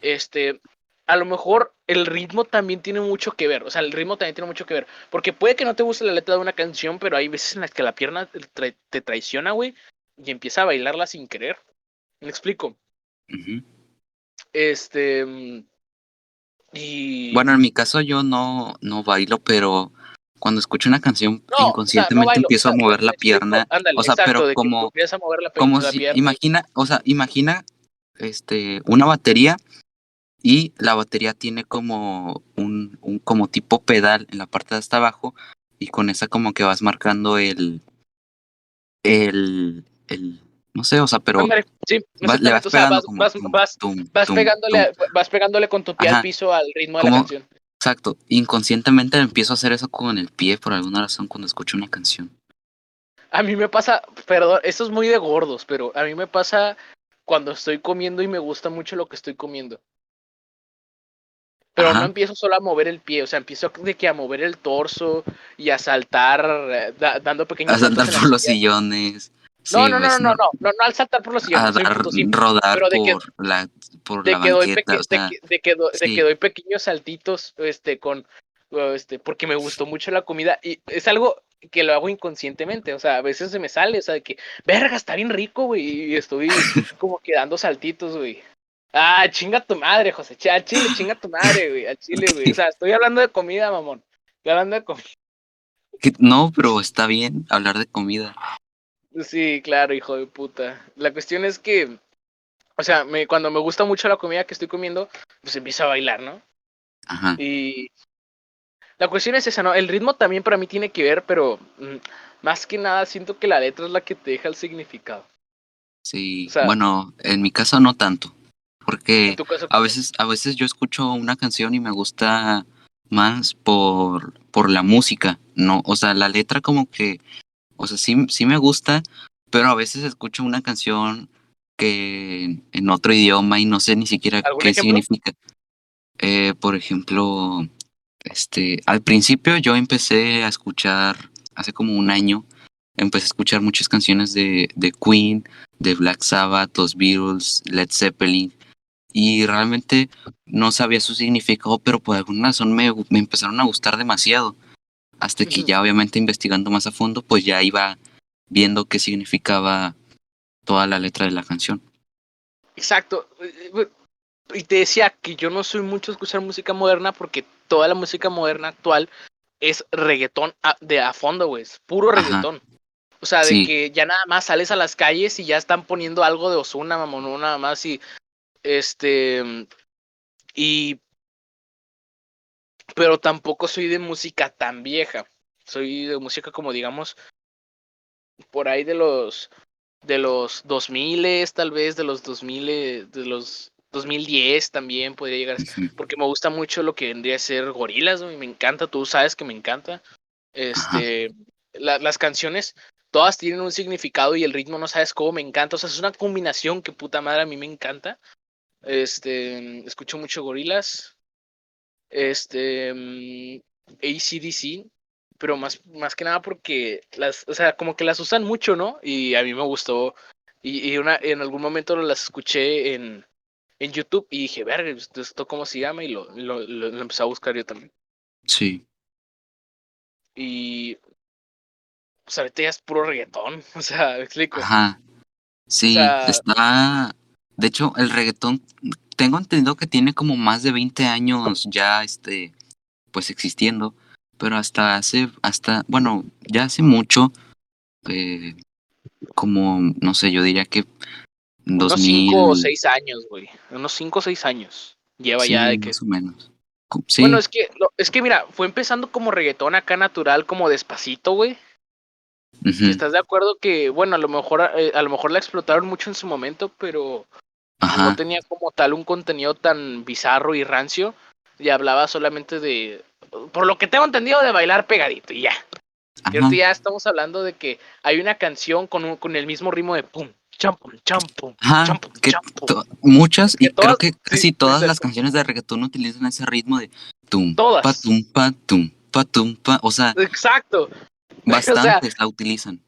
Este, a lo mejor el ritmo también tiene mucho que ver. O sea, el ritmo también tiene mucho que ver. Porque puede que no te guste la letra de una canción, pero hay veces en las que la pierna te, traiciona, güey, y empieza a bailarla sin querer. ¿Me explico? Este. Y. Bueno, en mi caso yo no, no bailo, pero cuando escucho una canción inconscientemente empiezo a mover la pierna. o sea, pero como, como si, imagina, o sea, imagina este una batería y la batería tiene como un, un, como tipo pedal en la parte de hasta abajo y con esa como que vas marcando el el el no sé, o sea, pero sí, vas, le vas, pegando vas, vas, pegándole, vas pegándole con tu pie al piso al ritmo de la canción. Exacto, inconscientemente empiezo a hacer eso con el pie por alguna razón cuando escucho una canción. A mí me pasa, perdón, esto es muy de gordos, pero a mí me pasa cuando estoy comiendo y me gusta mucho lo que estoy comiendo. Pero no empiezo solo a mover el pie, o sea, empiezo de que a mover el torso y a saltar, eh, dando pequeños [LAUGHS] A saltar por los sillones. No, no, no, no, no, no, no, al saltar por los sillones. A rodar por, la, por la banqueta, de, que doy, pequeños saltitos, este, con, este, porque me gustó mucho la comida y es algo que lo hago inconscientemente, o sea, a veces se me sale, o sea, de que, verga, está bien rico, güey, y estoy [LAUGHS] como que dando saltitos, güey. Ah, chinga tu madre, José. Al chile, chinga tu madre, güey. Al chile, güey. O [LAUGHS] sea, estoy hablando de comida, mamón. Estoy hablando de comida. No, pero está bien hablar de comida. Sí, claro, hijo de puta. La cuestión es que, o sea, me, cuando me gusta mucho la comida que estoy comiendo, pues empiezo a bailar, ¿no? Ajá. Y la cuestión es esa, ¿no? El ritmo también para mí tiene que ver, pero mm, más que nada siento que la letra es la que te deja el significado. Sí, bueno, en mi caso no tanto porque a veces, a veces yo escucho una canción y me gusta más por, por la música, no, o sea, la letra como que, o sea, sí, sí me gusta, pero a veces escucho una canción que en otro idioma y no sé ni siquiera qué significa. Eh, por ejemplo, este, al principio yo empecé a escuchar, hace como un año, empecé a escuchar muchas canciones de, de Queen, de Black Sabbath, los Beatles, Led Zeppelin, y realmente no sabía su significado, pero por alguna razón me, me empezaron a gustar demasiado. Hasta que ya obviamente investigando más a fondo, pues ya iba viendo qué significaba toda la letra de la canción. Exacto. Y te decía que yo no soy mucho de escuchar música moderna porque toda la música moderna actual es reggaetón de a fondo, güey. Es puro reggaetón. O sea, de que ya nada más sales a las calles y ya están poniendo algo de Osuna, mamón, nada más y este. Y. Pero tampoco soy de música tan vieja. Soy de música como digamos. Por ahí de los. De los 2000 tal vez, de los 2000, de los 2010 también podría llegar. Porque me gusta mucho lo que vendría a ser gorilas, y me encanta, tú sabes que me encanta. Este. las canciones todas tienen un significado y el ritmo no sabes cómo me encanta. O sea, es una combinación que puta madre a mí me encanta. Este, escucho mucho gorilas. Este, mm, ACDC, pero más, más que nada porque las, o sea, como que las usan mucho, ¿no? Y a mí me gustó. Y, y una, en algún momento las escuché en, en YouTube y dije, ver, ¿esto cómo se llama? Y lo, lo, lo, empecé a buscar yo también. Sí. Y pues ahorita ya es puro reggaetón, [LAUGHS] o sea, me explico. Ajá. Sí, está de hecho, el reggaetón, tengo entendido que tiene como más de 20 años ya, este, pues existiendo, pero hasta hace, hasta, bueno, ya hace mucho, eh, como, no sé, yo diría que 2000... Unos 5 o 6 años, güey, unos 5 o 6 años lleva ya de que... Más o menos. Sí. Bueno, es que, es que mira, fue empezando como reggaetón acá natural, como despacito, güey. ¿Estás de acuerdo que, bueno, a lo mejor, eh, a lo mejor la explotaron mucho en su momento, pero no tenía como tal un contenido tan bizarro y rancio y hablaba solamente de, por lo que tengo entendido, de bailar pegadito y ya. Y ahorita ya estamos hablando de que hay una canción con, un, con el mismo ritmo de pum, champum, champum, champum, Muchas, y creo que casi todas las canciones de reggaetón utilizan ese ritmo de tum, todas. pa, tum, pa, tum, pa, tum, pa. O sea, exacto. [LAUGHS] Bastantes la utilizan.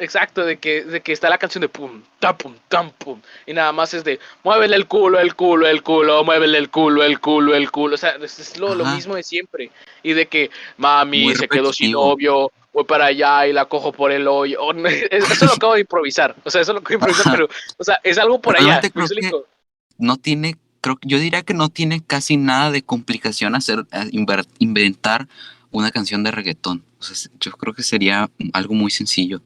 Exacto, de que, de que está la canción de pum, ta pum, tam pum. Y nada más es de muévele el culo, el culo, el culo, muévele el culo, el culo, el culo. O sea, es, lo, lo, mismo de siempre. Y de que mami se quedó sin novio, voy para allá y la cojo por el hoyo. [LAUGHS] Eso lo acabo de improvisar. O sea, eso lo acabo de improvisar, pero, o sea, es algo por allá. no tiene, creo yo diría que no tiene casi nada de complicación hacer, inventar una canción de reggaetón. O sea, yo creo que sería algo muy sencillo.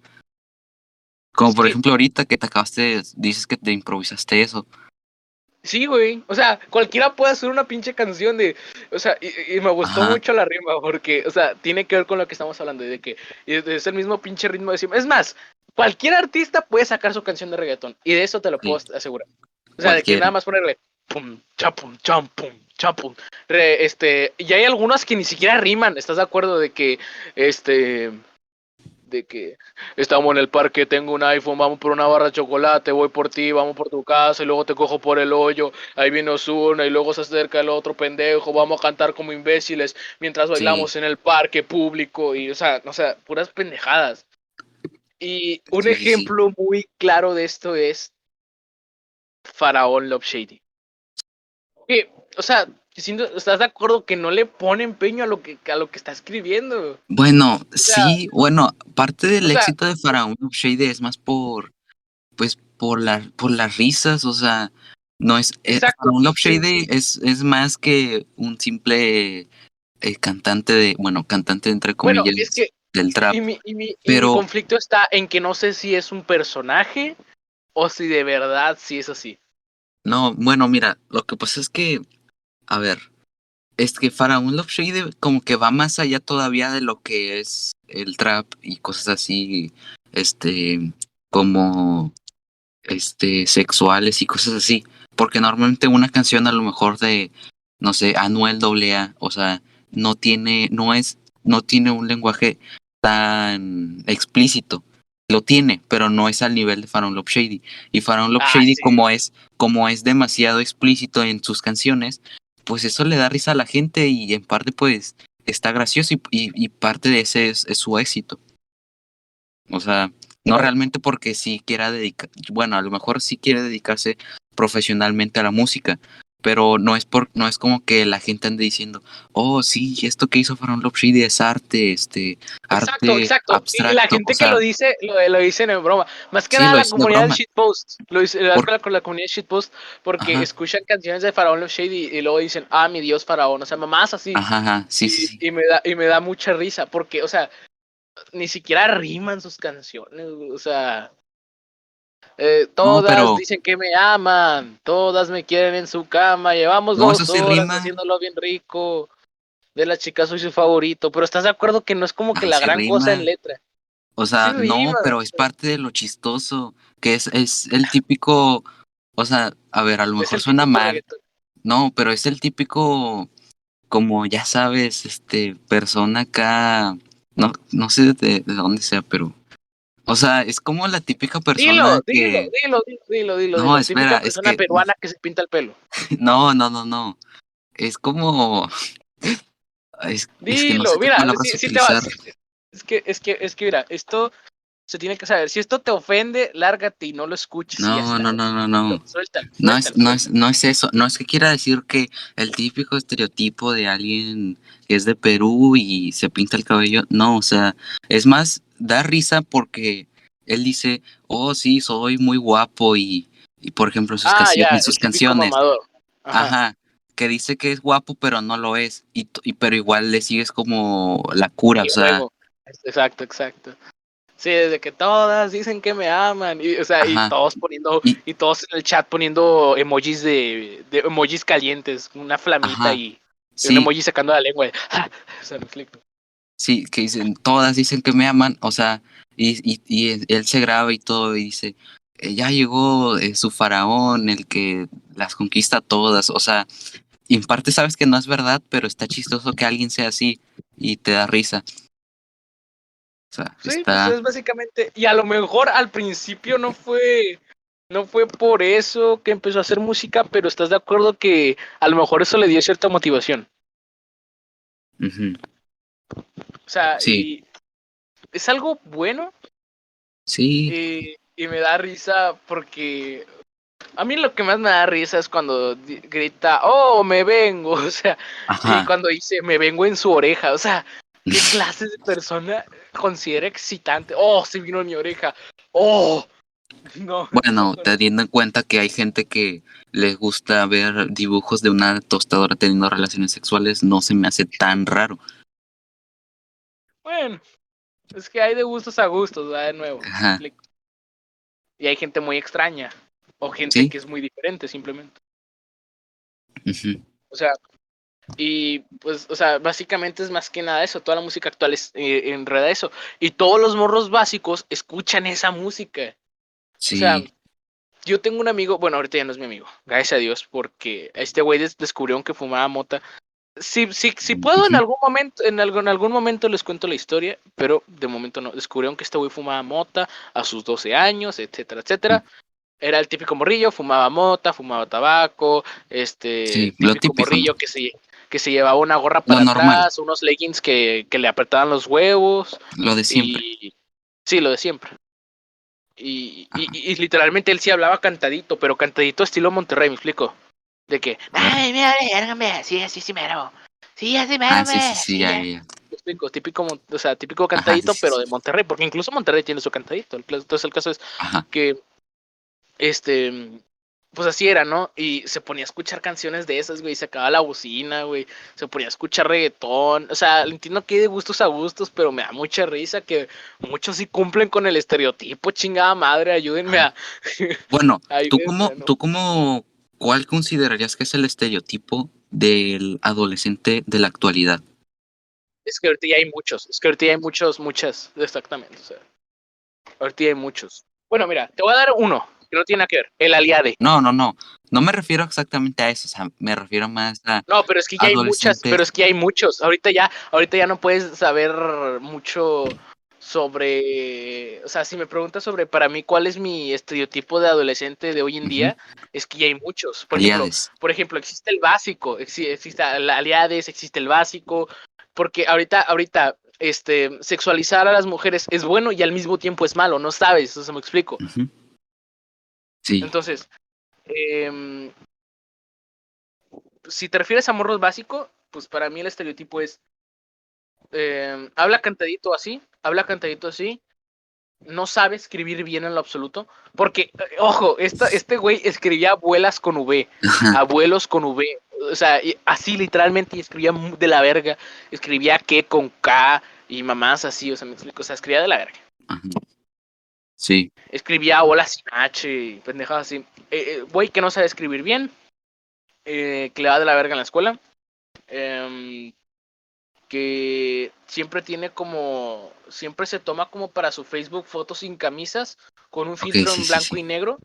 Como por ejemplo ahorita que te acabaste, dices que te improvisaste eso. Sí, güey. O sea, cualquiera puede hacer una pinche canción de. O sea, y, me gustó mucho la rima porque, o sea, tiene que ver con lo que estamos hablando. De que es el mismo pinche ritmo de Es más, cualquier artista puede sacar su canción de reggaetón. Y de eso te lo puedo asegurar. O sea, de que nada más ponerle pum, chapum, cham, pum, chapum. este, y hay algunas que ni siquiera riman. ¿Estás de acuerdo de que, este de que estamos en el parque, tengo un iPhone, vamos por una barra de chocolate, voy por ti, vamos por tu casa y luego te cojo por el hoyo, ahí viene Osuna y luego se acerca el otro pendejo, vamos a cantar como imbéciles mientras bailamos en el parque público y, o sea, o sea, puras pendejadas. Y un ejemplo muy claro de esto es Faraón Love Shady. o sea, ¿Estás de acuerdo que no le pone empeño a lo que, a lo que está escribiendo? Bueno, sí, bueno, parte del éxito de Faraón Shade es más por, pues, por, la, por las risas, o sea, no es, es Love Shade es, es más que un simple eh, cantante de, bueno, cantante entre comillas del trap. Y mi, pero... mi conflicto está en que no sé si es un personaje o si de verdad sí es así. No, bueno, mira, lo que pasa es que a ver, es que Faraón Love Shade como que va más allá todavía de lo que es el trap y cosas así, este, como, este, sexuales y cosas así. Porque normalmente una canción a lo mejor de, no sé, Anuel AA, o sea, no tiene, no es, no tiene un lenguaje tan explícito. Lo tiene, pero no es al nivel de Faraón Love Shady. Y Faraón Love ah, Shady, como es, como es demasiado explícito en sus canciones, pues eso le da risa a la gente y en parte pues está gracioso y, parte de ese es, su éxito. O sea, no realmente porque sí quiera dedicar, bueno, a lo mejor sí quiere dedicarse profesionalmente a la música, pero no es por, no es como que la gente ande diciendo, oh sí, esto que hizo Farron Love es arte, este, arte exacto. abstracto. Y la gente que lo dice, lo, lo dicen en broma. Más que nada la comunidad de shitpost, lo dice con la comunidad de shitpost, porque escuchan canciones de Faraón Love Shady y, luego dicen, ah, mi Dios Faraón, o sea, mamás así. Ajá, sí, sí, sí. Y me da, y me da mucha risa, porque, o sea, ni siquiera riman sus canciones, o sea, eh, todas dicen que me aman, todas me quieren en su cama, llevamos dos horas haciéndolo bien rico. De las chicas soy su favorito, pero ¿estás de acuerdo que no es como que la gran cosa en letra? O sea, no, pero es parte de lo chistoso, que es, es el típico, o sea, a ver, a lo mejor suena mal. No, pero es el típico, como ya sabes, este, persona acá, no, no sé de dónde sea, pero o sea, es como la típica persona dilo, que... Dilo, dilo, dilo, dilo, No, espera, es una peruana que se pinta el pelo. [LAUGHS] No, no, no, no. Es como... Es, dilo, es que mira, si, te vas... Es que, es que, es que, mira, esto se tiene que saber. Si esto te ofende, lárgate y no lo escuches. No, no, no, no, no. no, es, no, es, no es eso. No es que quiera decir que el típico estereotipo de alguien que es de Perú y se pinta el cabello. No, o sea, es más da risa porque él dice, oh sí, soy muy guapo y, y por ejemplo sus, ah, sus canciones. Ajá. que dice que es guapo pero no lo es y, y pero igual le sigues como la cura, o sea. Exacto, exacto. Sí, desde que todas dicen que me aman y, o sea, y todos poniendo y, todos en el chat poniendo emojis de, de emojis calientes, una flamita y, un emoji sacando la lengua. [LAUGHS] o sea, Sí, que dicen, todas dicen que me aman, o sea, y, y, él se graba y todo y dice, eh, ya llegó eh, su faraón, el que las conquista todas, o sea, y en parte sabes que no es verdad, pero está chistoso que alguien sea así y te da risa. Sea, Sí, está... pues es básicamente, y a lo mejor al principio no fue, no fue por eso que empezó a hacer música, pero estás de acuerdo que a lo mejor eso le dio cierta motivación. Ujú. O sea, Sí. y es algo bueno Sí, y, y me da risa porque a mí lo que más me da risa es cuando grita, oh, me vengo, [LAUGHS] o sea, y cuando dice, me vengo en su oreja, o sea, ¿qué [LAUGHS] clase de persona considera excitante? Oh, se vino en mi oreja, oh, no. Bueno, teniendo en cuenta que hay gente que les gusta ver dibujos de una tostadora teniendo relaciones sexuales, no se me hace tan raro. Bueno, es que hay de gustos a gustos, ¿verdad? De nuevo. ¿me Ajá. Y hay gente muy extraña, o gente Sí. que es muy diferente simplemente. O sea, y pues, o sea, básicamente es más que nada eso, toda la música actual es eh, enreda eso. Y todos los morros básicos escuchan esa música. Sí, O sea, yo tengo un amigo, bueno, ahorita ya no es mi amigo, gracias a Dios, porque este güey des- descubrió que fumaba mota. Si, si, si puedo en Ujú. algún momento, en algún, en algún momento les cuento la historia, pero de momento no. Descubrieron que este güey fumaba mota a sus 12 años, etcétera, etcétera. Era el típico morrillo, fumaba mota, fumaba tabaco, este Sí, lo típico típico, morrillo que se, que se llevaba una gorra para atrás, unos leggings que, que le apretaban los huevos. lo de siempre. Y, sí, lo de siempre. Y, y, y- literalmente él sí hablaba cantadito, pero cantadito estilo Monterrey, me explico. De que, ay, mira, sí, sí, sí, mero. Sí, así mero, Ah, sí, sí, me, sí, ya, ya. Me típico, o sea, típico cantadito, sí, pero sí. de Monterrey, porque incluso Monterrey tiene su cantadito. Entonces el caso es Ajá. que, este, pues así era, ¿no? Y se ponía a escuchar canciones de esas, güey, se acababa la bocina, güey, se ponía a escuchar reggaetón, o sea, entiendo que hay de gustos a gustos, pero me da mucha risa que muchos sí cumplen con el estereotipo, chingada madre, ayúdenme a... [LAUGHS] Bueno, ¿tú ya no. tú cómo, cuál considerarías que es el estereotipo del adolescente de la actualidad? Es que ahorita ya hay muchos, es que ahorita ya hay muchos, muchas, exactamente, o sea, ahorita ya hay muchos. Bueno, mira, te voy a dar uno, que no tiene nada que ver, el aliade. No, no, no. No me refiero exactamente a eso. O sea, me refiero más a. No, pero es que ya hay muchas, pero es que ya hay muchos. Ahorita ya, ahorita ya no puedes saber mucho sobre, o sea, si me preguntas sobre para mí cuál es mi estereotipo de adolescente de hoy en día, es que ya hay muchos. Por ejemplo, por ejemplo, existe el básico, exi- existe el aliades, existe el básico, porque ahorita, ahorita, este, sexualizar a las mujeres es bueno y al mismo tiempo es malo, no sabes, eso me explico. Sí. Entonces, em, si te refieres a morros básico, pues para mí el estereotipo es em, habla cantadito así, habla cantadito así, no sabe escribir bien en lo absoluto, porque, ojo, esta, este güey escribía abuelas con V, Ajá. abuelos con V, o sea, así literalmente y escribía de la verga, escribía que con K y mamás así, o sea, me explico, o sea, escribía de la verga Ajá. Sí. escribía hola sin H y pendejadas así. Eh, eh, Güey que no sabe escribir bien, eh, que le va de la verga en la escuela, em, que siempre tiene como, siempre se toma como para su Facebook fotos sin camisas, con un filtro sí, en blanco sí. y negro,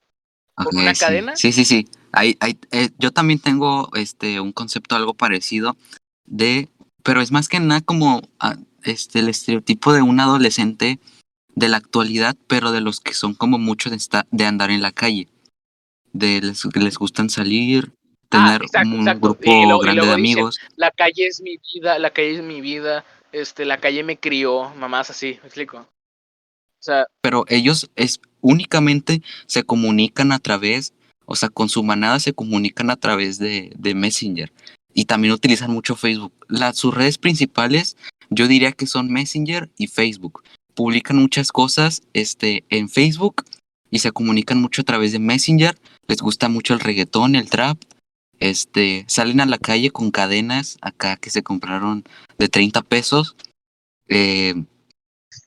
con una cadena. Sí, sí, sí. Hay, hay, eh, yo también tengo este un concepto algo parecido de, pero es más que nada como ah, este el estereotipo de un adolescente de la actualidad, pero de los que son como mucho de, esta- de andar en la calle, de les, que les gustan salir, Ah, tener exacto, un exacto. grupo Y luego- y grande de amigos. La calle es mi vida, la calle es mi vida, este, la calle me crió, mamás así, me explico. O sea, pero ellos es únicamente se comunican a través, o sea, con su manada se comunican a través de, de Messenger y también utilizan mucho Facebook. Las, sus redes principales yo diría que son Messenger y Facebook. Publican muchas cosas este, en Facebook y se comunican mucho a través de Messenger. Les gusta mucho el reggaetón, el trap. Este, salen a la calle con cadenas acá que se compraron de 30 pesos. Eh,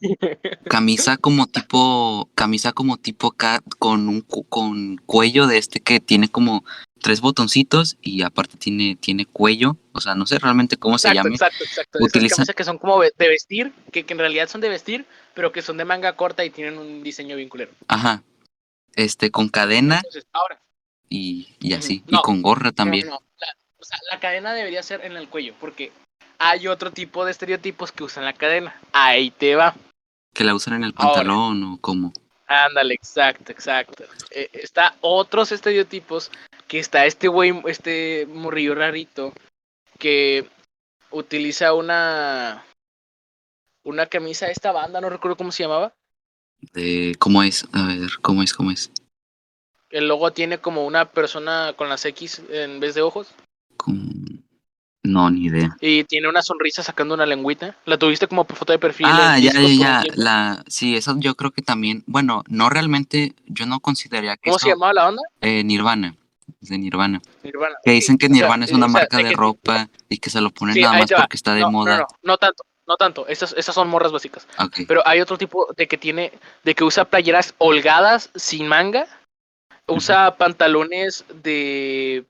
[LAUGHS] camisa como tipo camisa como tipo acá con un cu- con cuello de este que tiene como tres botoncitos y aparte tiene tiene cuello o sea no sé realmente cómo se exacto, llame exacto, exacto. Esas Utiliza- camisas que son como de vestir, que, que en realidad son de vestir, pero que son de manga corta y tienen un diseño bien culero. ajá este con cadena Entonces, ahora, y, y así No, y con gorra también no, la, o sea, la cadena debería ser en el cuello, porque hay otro tipo de estereotipos que usan la cadena. Ahí te va. Que la usan en el Ahora. pantalón o cómo. Ándale, exacto, exacto. Eh, está otros estereotipos que está este güey, este morrillo rarito que utiliza una una camisa de esta banda, no recuerdo cómo se llamaba. De, ¿Cómo es? A ver, ¿cómo es? ¿Cómo es? El logo tiene como una persona con las X en vez de ojos Como- No, ni idea. y tiene una sonrisa sacando una lengüita. La tuviste como foto de perfil. Ah, ya, ya, ya. La, sí, eso yo creo que también. Bueno, no realmente. Yo no consideraría que ¿Cómo se eso- llamaba la banda? eh, Nirvana. De Nirvana. Nirvana. Que dicen que Sí, o sea, Nirvana es eh, una o sea, marca de que- ropa y que se lo ponen Sí, nada más porque está de no, moda. No, no, no tanto, no tanto. Estas, estas son morras básicas. Ok. Pero hay otro tipo de que tiene, de que usa playeras holgadas sin manga, usa pantalones de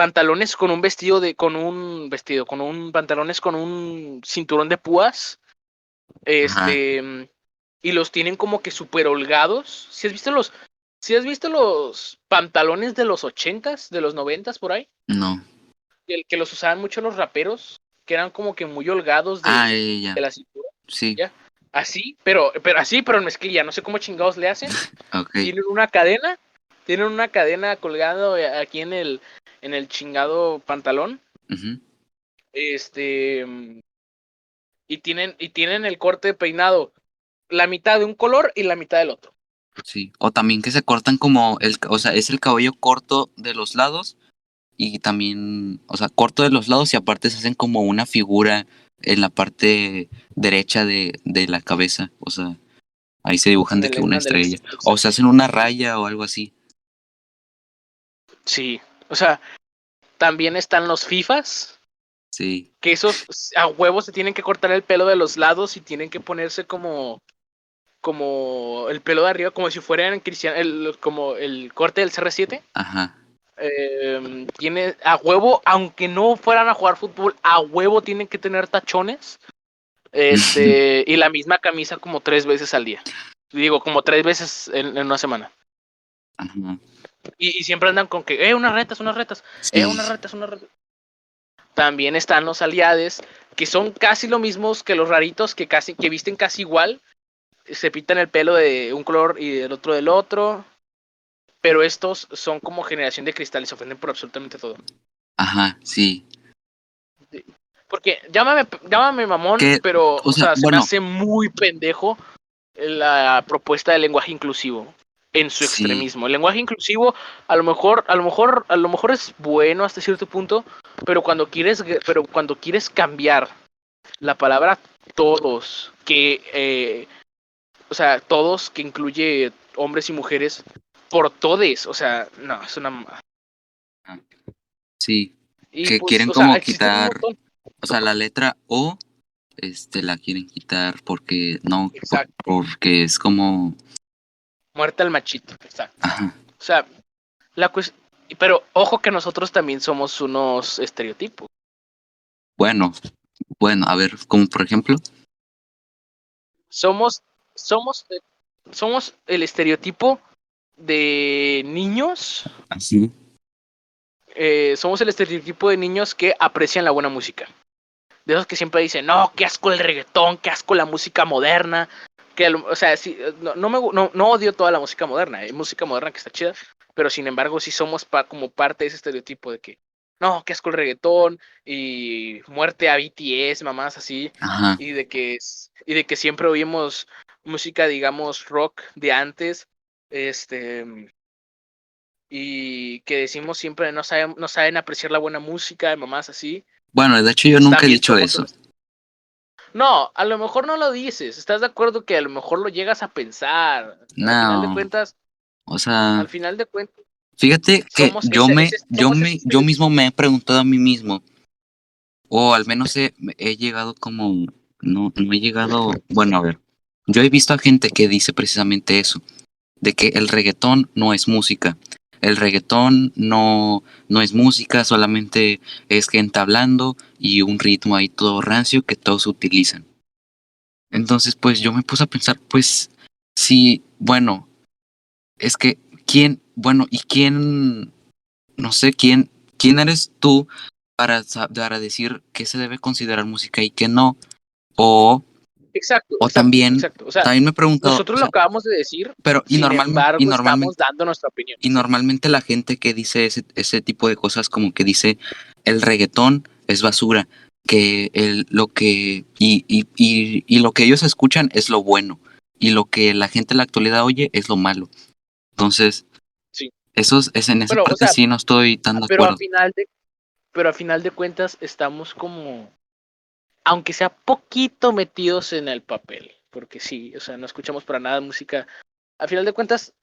pantalones con un vestido de, con un vestido, con un pantalones con un cinturón de púas, este, y los tienen como que súper holgados. Si has visto los, si has visto los pantalones de los ochentas, de los noventas por ahí, No. el que los usaban mucho los raperos, que eran como que muy holgados de, Ah, ya, ya. de la cintura. Sí. ya. Así, pero, pero así, pero en mezclilla, no sé cómo chingados le hacen. [LAUGHS] Ok. Tienen una cadena, tienen una cadena colgado eh, aquí en el, en el chingado pantalón. Este y tienen, y tienen el corte de peinado, la mitad de un color y la mitad del otro. Sí. O también que se cortan como el, o sea, es el cabello corto de los lados y también, o sea, corto de los lados y aparte se hacen como una figura en la parte derecha de, de la cabeza, o sea, ahí se dibujan de que una estrella. O se hacen una raya o algo así. Sí, o sea, también están los FIFAs, Sí. que esos a huevos se tienen que cortar el pelo de los lados y tienen que ponerse como como el pelo de arriba como si fueran cristian el, como el corte del CR7 Ajá. eh, tiene a huevo aunque no fueran a jugar fútbol a huevo tienen que tener tachones este [LAUGHS] y la misma camisa como tres veces al día digo como tres veces en, en una semana Ajá. Y, y siempre andan con que eh unas retas unas retas Sí. eh, unas retas, unas retas. También están los aliades, que son casi lo mismos que los raritos, que casi, que visten casi igual. Se pintan el pelo de un color y del otro del otro. Pero estos son como generación de cristal y se ofenden por absolutamente todo. Ajá, sí. Porque llámame, llámame mamón, Que, pero o o sea, se me hace muy pendejo la propuesta del lenguaje inclusivo en su Sí. extremismo. El lenguaje inclusivo a lo mejor, a lo mejor, a lo mejor es bueno hasta cierto punto, pero cuando quieres, pero cuando quieres cambiar la palabra todos, que eh, o sea, todos que incluye hombres y mujeres por todes, o sea, no, es una. Sí. Y, Que pues, quieren sea, como quitar-. O sea, la letra O este la quieren quitar porque no por- porque es como Muerte al machito, exacto. ajá. O sea, la pero ojo que nosotros también somos unos estereotipos. Bueno, bueno, a ver, como por ejemplo, Somos, somos, somos el estereotipo de niños. así. eh, somos el estereotipo de niños que aprecian la buena música. De esos que siempre dicen, no, qué asco el reggaetón, qué asco la música moderna. Que, o sea, sí, eh, no, no, me, no, no odio toda la música moderna, hay música moderna que está chida, pero sin embargo sí somos pa- como parte de ese estereotipo de que, no, qué asco el reggaetón y muerte a BTS, mamás así. Ajá. y de que y de que siempre oímos música digamos rock de antes este y que decimos siempre no saben no saben apreciar la buena música de mamás así Bueno, de hecho yo nunca he dicho eso. No a lo mejor no lo dices estás de acuerdo que a lo mejor lo llegas a pensar al final de No. cuentas O sea, al final de cuentas fíjate que yo ese- me ese- yo me ese yo mismo me he preguntado a mí mismo o al menos he, he llegado como no no he llegado, bueno, a ver. Yo he visto a gente que dice precisamente eso, de que el reggaetón no es música. El reggaetón no, no es música, solamente es gente hablando y un ritmo ahí todo rancio que todos utilizan. Entonces, pues yo me puse a pensar, pues, sí, bueno, es que, ¿quién, bueno, y quién, no sé, quién, quién eres tú para, para decir qué se debe considerar música y qué no? O Exacto. O exacto, también, exacto. O sea, también me preguntado, nosotros lo sea, acabamos de decir, pero y, sin normal- embargo, y normalmente estamos dando nuestra opinión. Y normalmente la gente que dice ese, ese tipo de cosas como que dice el reggaetón es basura, que el, lo que y, y, y, y lo que ellos escuchan es lo bueno y lo que la gente en la actualidad oye es lo malo. Entonces, Sí. eso es, es- en esa Pero, o parte sea, sí no estoy tan de Pero a acuerdo. final de, pero a final de cuentas estamos como, aunque sea poquito metidos en el papel, porque sí, o sea, no escuchamos para nada música. A final de cuentas,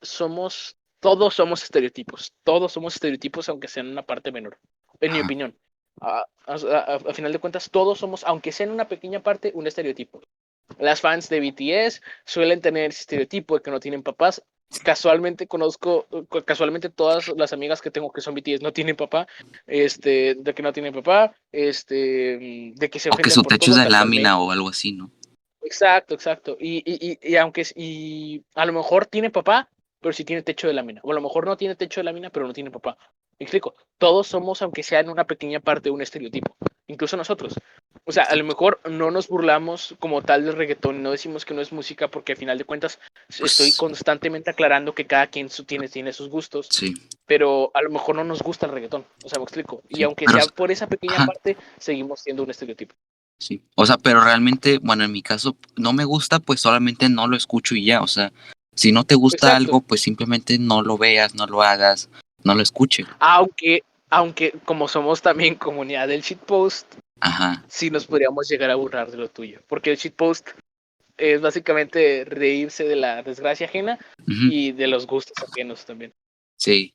somos, todos somos estereotipos, todos somos estereotipos, aunque sea en una parte menor, en mi Ajá. opinión. A, a- a- a final de cuentas, todos somos, aunque sea en una pequeña parte, un estereotipo. Las fans de BTS suelen tener ese estereotipo de que no tienen papás. Casualmente conozco, cu- casualmente todas las amigas que tengo que son BTS no tienen papá, este, de que no tienen papá, este, mm, de que se O que su techo es de lámina o algo así, ¿no? Exacto, exacto. Y, y, y, y aunque y a lo mejor tiene papá, pero sí tiene techo de lámina. O a lo mejor no tiene techo de lámina, pero no tiene papá. Me explico. Todos somos, aunque sea en una pequeña parte, un estereotipo. Incluso nosotros. O sea, a lo mejor no nos burlamos como tal del reggaetón, no decimos que no es música, porque a final de cuentas Pues- estoy constantemente aclarando que cada quien su- tiene, tiene sus gustos, Sí. pero a lo mejor no nos gusta el reggaetón. O sea, me explico. Y Sí, aunque sea por esa pequeña ajá. parte, seguimos siendo un estereotipo. Sí. O sea, pero realmente, bueno, en mi caso no me gusta, pues solamente no lo escucho y ya. O sea, si no te gusta Exacto. algo, pues simplemente no lo veas, no lo hagas, no lo escuches. Aunque, aunque como somos también comunidad del shitpost, Ajá. sí nos podríamos llegar a burlar de lo tuyo. Porque el shitpost es básicamente reírse de la desgracia ajena y de los gustos ajenos también. Sí.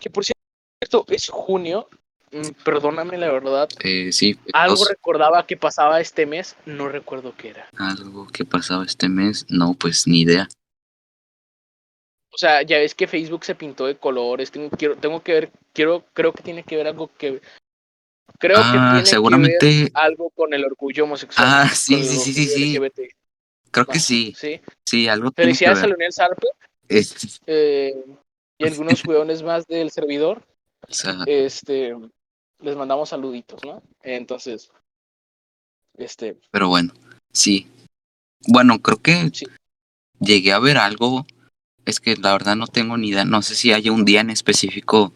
Que por cierto, es junio. mm, Perdóname la verdad. Eh, sí. Algo os- recordaba que pasaba este mes, no recuerdo qué era. algo que pasaba este mes, no, pues ni idea. O sea, ya ves que Facebook se pintó de colores. Tengo, quiero, tengo que ver, quiero, creo que tiene que ver algo que. Creo que ah, tiene que ver algo con el orgullo homosexual. Ah, sí, sí, sí, sí, sí. Creo que sí. Sí. Sí, algo Felicidades a. Leonel Sarpe eh, y algunos [LAUGHS] weones más del servidor. o sea, Este, les mandamos saluditos, ¿no? Entonces, este, pero bueno, sí. Bueno, creo que Sí. llegué a ver algo. Es que la verdad no tengo ni idea. No sé si haya un día en específico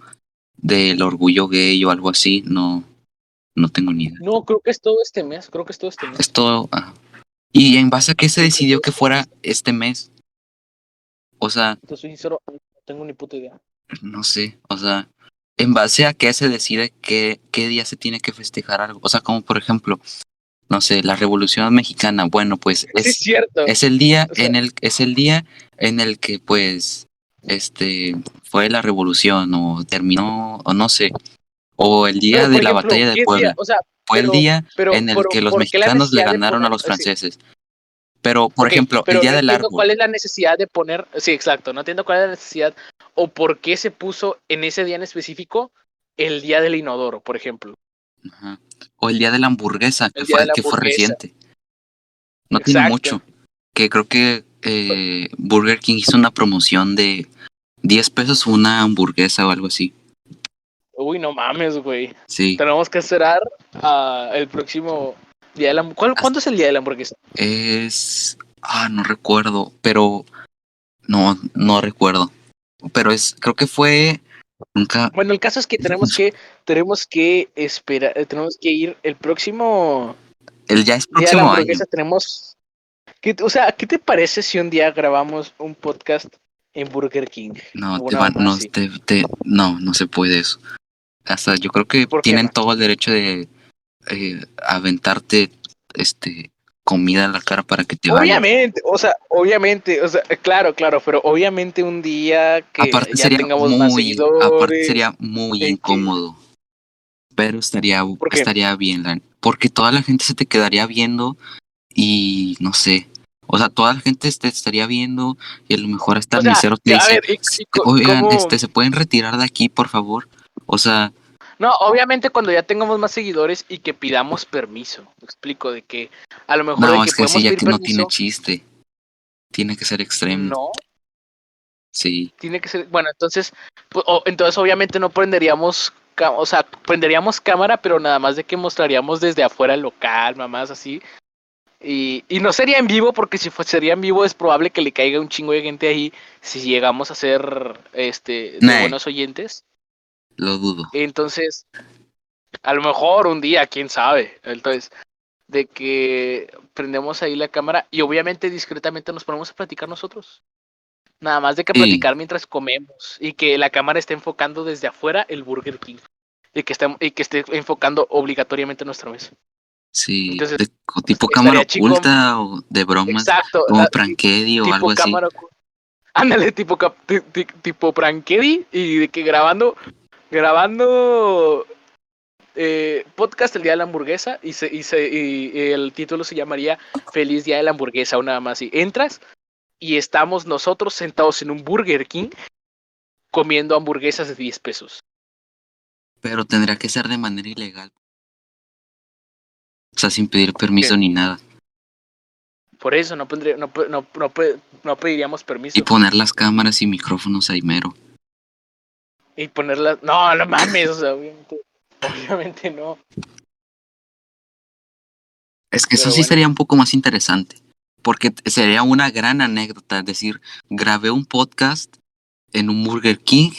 del orgullo gay o algo así. No, no tengo ni idea. no, creo que es todo este mes, creo que es todo este mes. Es todo. ajá. ¿Y en base a qué se decidió que fuera este mes? O sea, Te soy sincero, no tengo ni puta idea. no sé. O sea, en base a qué se decide qué, qué día se tiene que festejar algo. O sea, como por ejemplo, no sé, la Revolución Mexicana. Bueno, pues es cierto. es el día O sea- en el es el día en el que pues este fue la revolución o terminó o no sé o el día de la ejemplo, batalla ¿qué de? Puebla O sea, fue el día pero, en el pero, que los ¿por qué la mexicanos le ganaron a los sí, franceses pero por ejemplo el día no del entiendo árbol ¿Cuál es la necesidad de poner? Sí, exacto. No entiendo cuál es la necesidad o por qué se puso en ese día en específico el día del inodoro, por ejemplo. Ajá. o el día de la hamburguesa que fue que fue reciente no tiene mucho que creo que eh, Burger King hizo una promoción de 10 pesos una hamburguesa o algo así Uy, no mames, güey. sí Tenemos que esperar a el próximo día de la ¿Cuál- ¿Cuándo es el día de la hamburguesa? Es. Ah, no recuerdo, pero. No, no recuerdo. Pero es. Creo que fue. Nunca. Bueno, el caso es que tenemos que tenemos que esperar, eh, tenemos que ir el próximo El ya es próximo año. tenemos ¿qué- o sea, ¿qué te parece si un día grabamos un podcast en Burger King? No, te van. No, te, te- no, no se puede eso. Hasta yo creo que ¿Por qué tienen no? todo el derecho de eh, aventarte este comida en la cara para que te. Obviamente, o sea, obviamente, o sea, claro, claro, pero obviamente un día que Aparte ya sería tengamos más muy, seguidores. aparte sería muy que- incómodo. Pero estaría, estaría bien, la- porque toda la gente se te quedaría viendo y no sé. O sea, toda la gente te estaría viendo y a lo mejor hasta O el sea, mesero te dice, ver, oigan, ¿cómo? este, ¿se pueden retirar de aquí, por favor? O sea, No, obviamente cuando ya tengamos más seguidores y que pidamos permiso. Me explico de que a lo mejor de no, que es que sí, ya no tiene chiste. Tiene que ser extremo. No, Sí, tiene que ser, bueno, entonces, pu- o- entonces obviamente no prenderíamos, o sea, prenderíamos cámara, pero nada más de que mostraríamos desde afuera el local, mamás así. Y, y, no sería en vivo, porque si sería en vivo es probable que le caiga un chingo de gente ahí si llegamos a ser este, buenos oyentes. Lo dudo. Entonces, a lo mejor un día, quién sabe. Entonces, de que prendemos ahí la cámara y obviamente discretamente nos ponemos a platicar nosotros. Nada más de que platicar mientras comemos y que la cámara esté enfocando desde afuera el Burger King y que esté, y que esté enfocando obligatoriamente nuestra mesa. Sí, tipo cámara oculta o de bromas. Exacto. Como Prankedy o algo así. Ándale, tipo, tipo Prankedy y de que grabando, grabando eh, podcast el día de la hamburguesa y, se, y, se, y el título se llamaría Feliz Día de la Hamburguesa o nada más. Y entras y estamos nosotros sentados en un Burger King comiendo hamburguesas de 10 pesos. Pero tendría que ser de manera ilegal. O sea, sin pedir permiso ni nada. Por eso no, pondría, no, no, no, pediríamos permiso. Y poner las cámaras y micrófonos ahí mero. Y ponerlas... No, no mames, o sea, obviamente, obviamente no. Es que eso sí sería un poco más interesante. Porque sería una gran anécdota. Es decir, grabé un podcast en un Burger King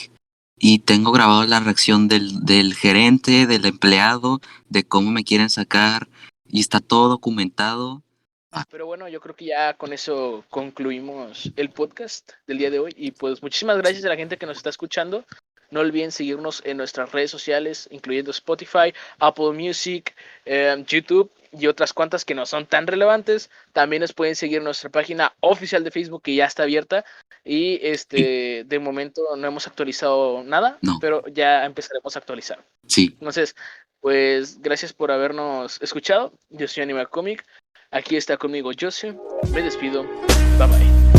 y tengo grabado la reacción del, del gerente, del empleado, de cómo me quieren sacar, y está todo documentado. Ah. Pero bueno, yo creo que ya con eso concluimos el podcast del día de hoy. Y pues muchísimas gracias a la gente que nos está escuchando. No olviden seguirnos en nuestras redes sociales, incluyendo Spotify, Apple Music, em, YouTube y otras cuantas que no son tan relevantes. También nos pueden seguir en nuestra página oficial de Facebook que ya está abierta. Y este, de momento no hemos actualizado nada, pero ya empezaremos a actualizar. Sí. Entonces, pues gracias por habernos escuchado. Yo soy Animal Comic. Aquí está conmigo Joseph. Me despido. Bye bye.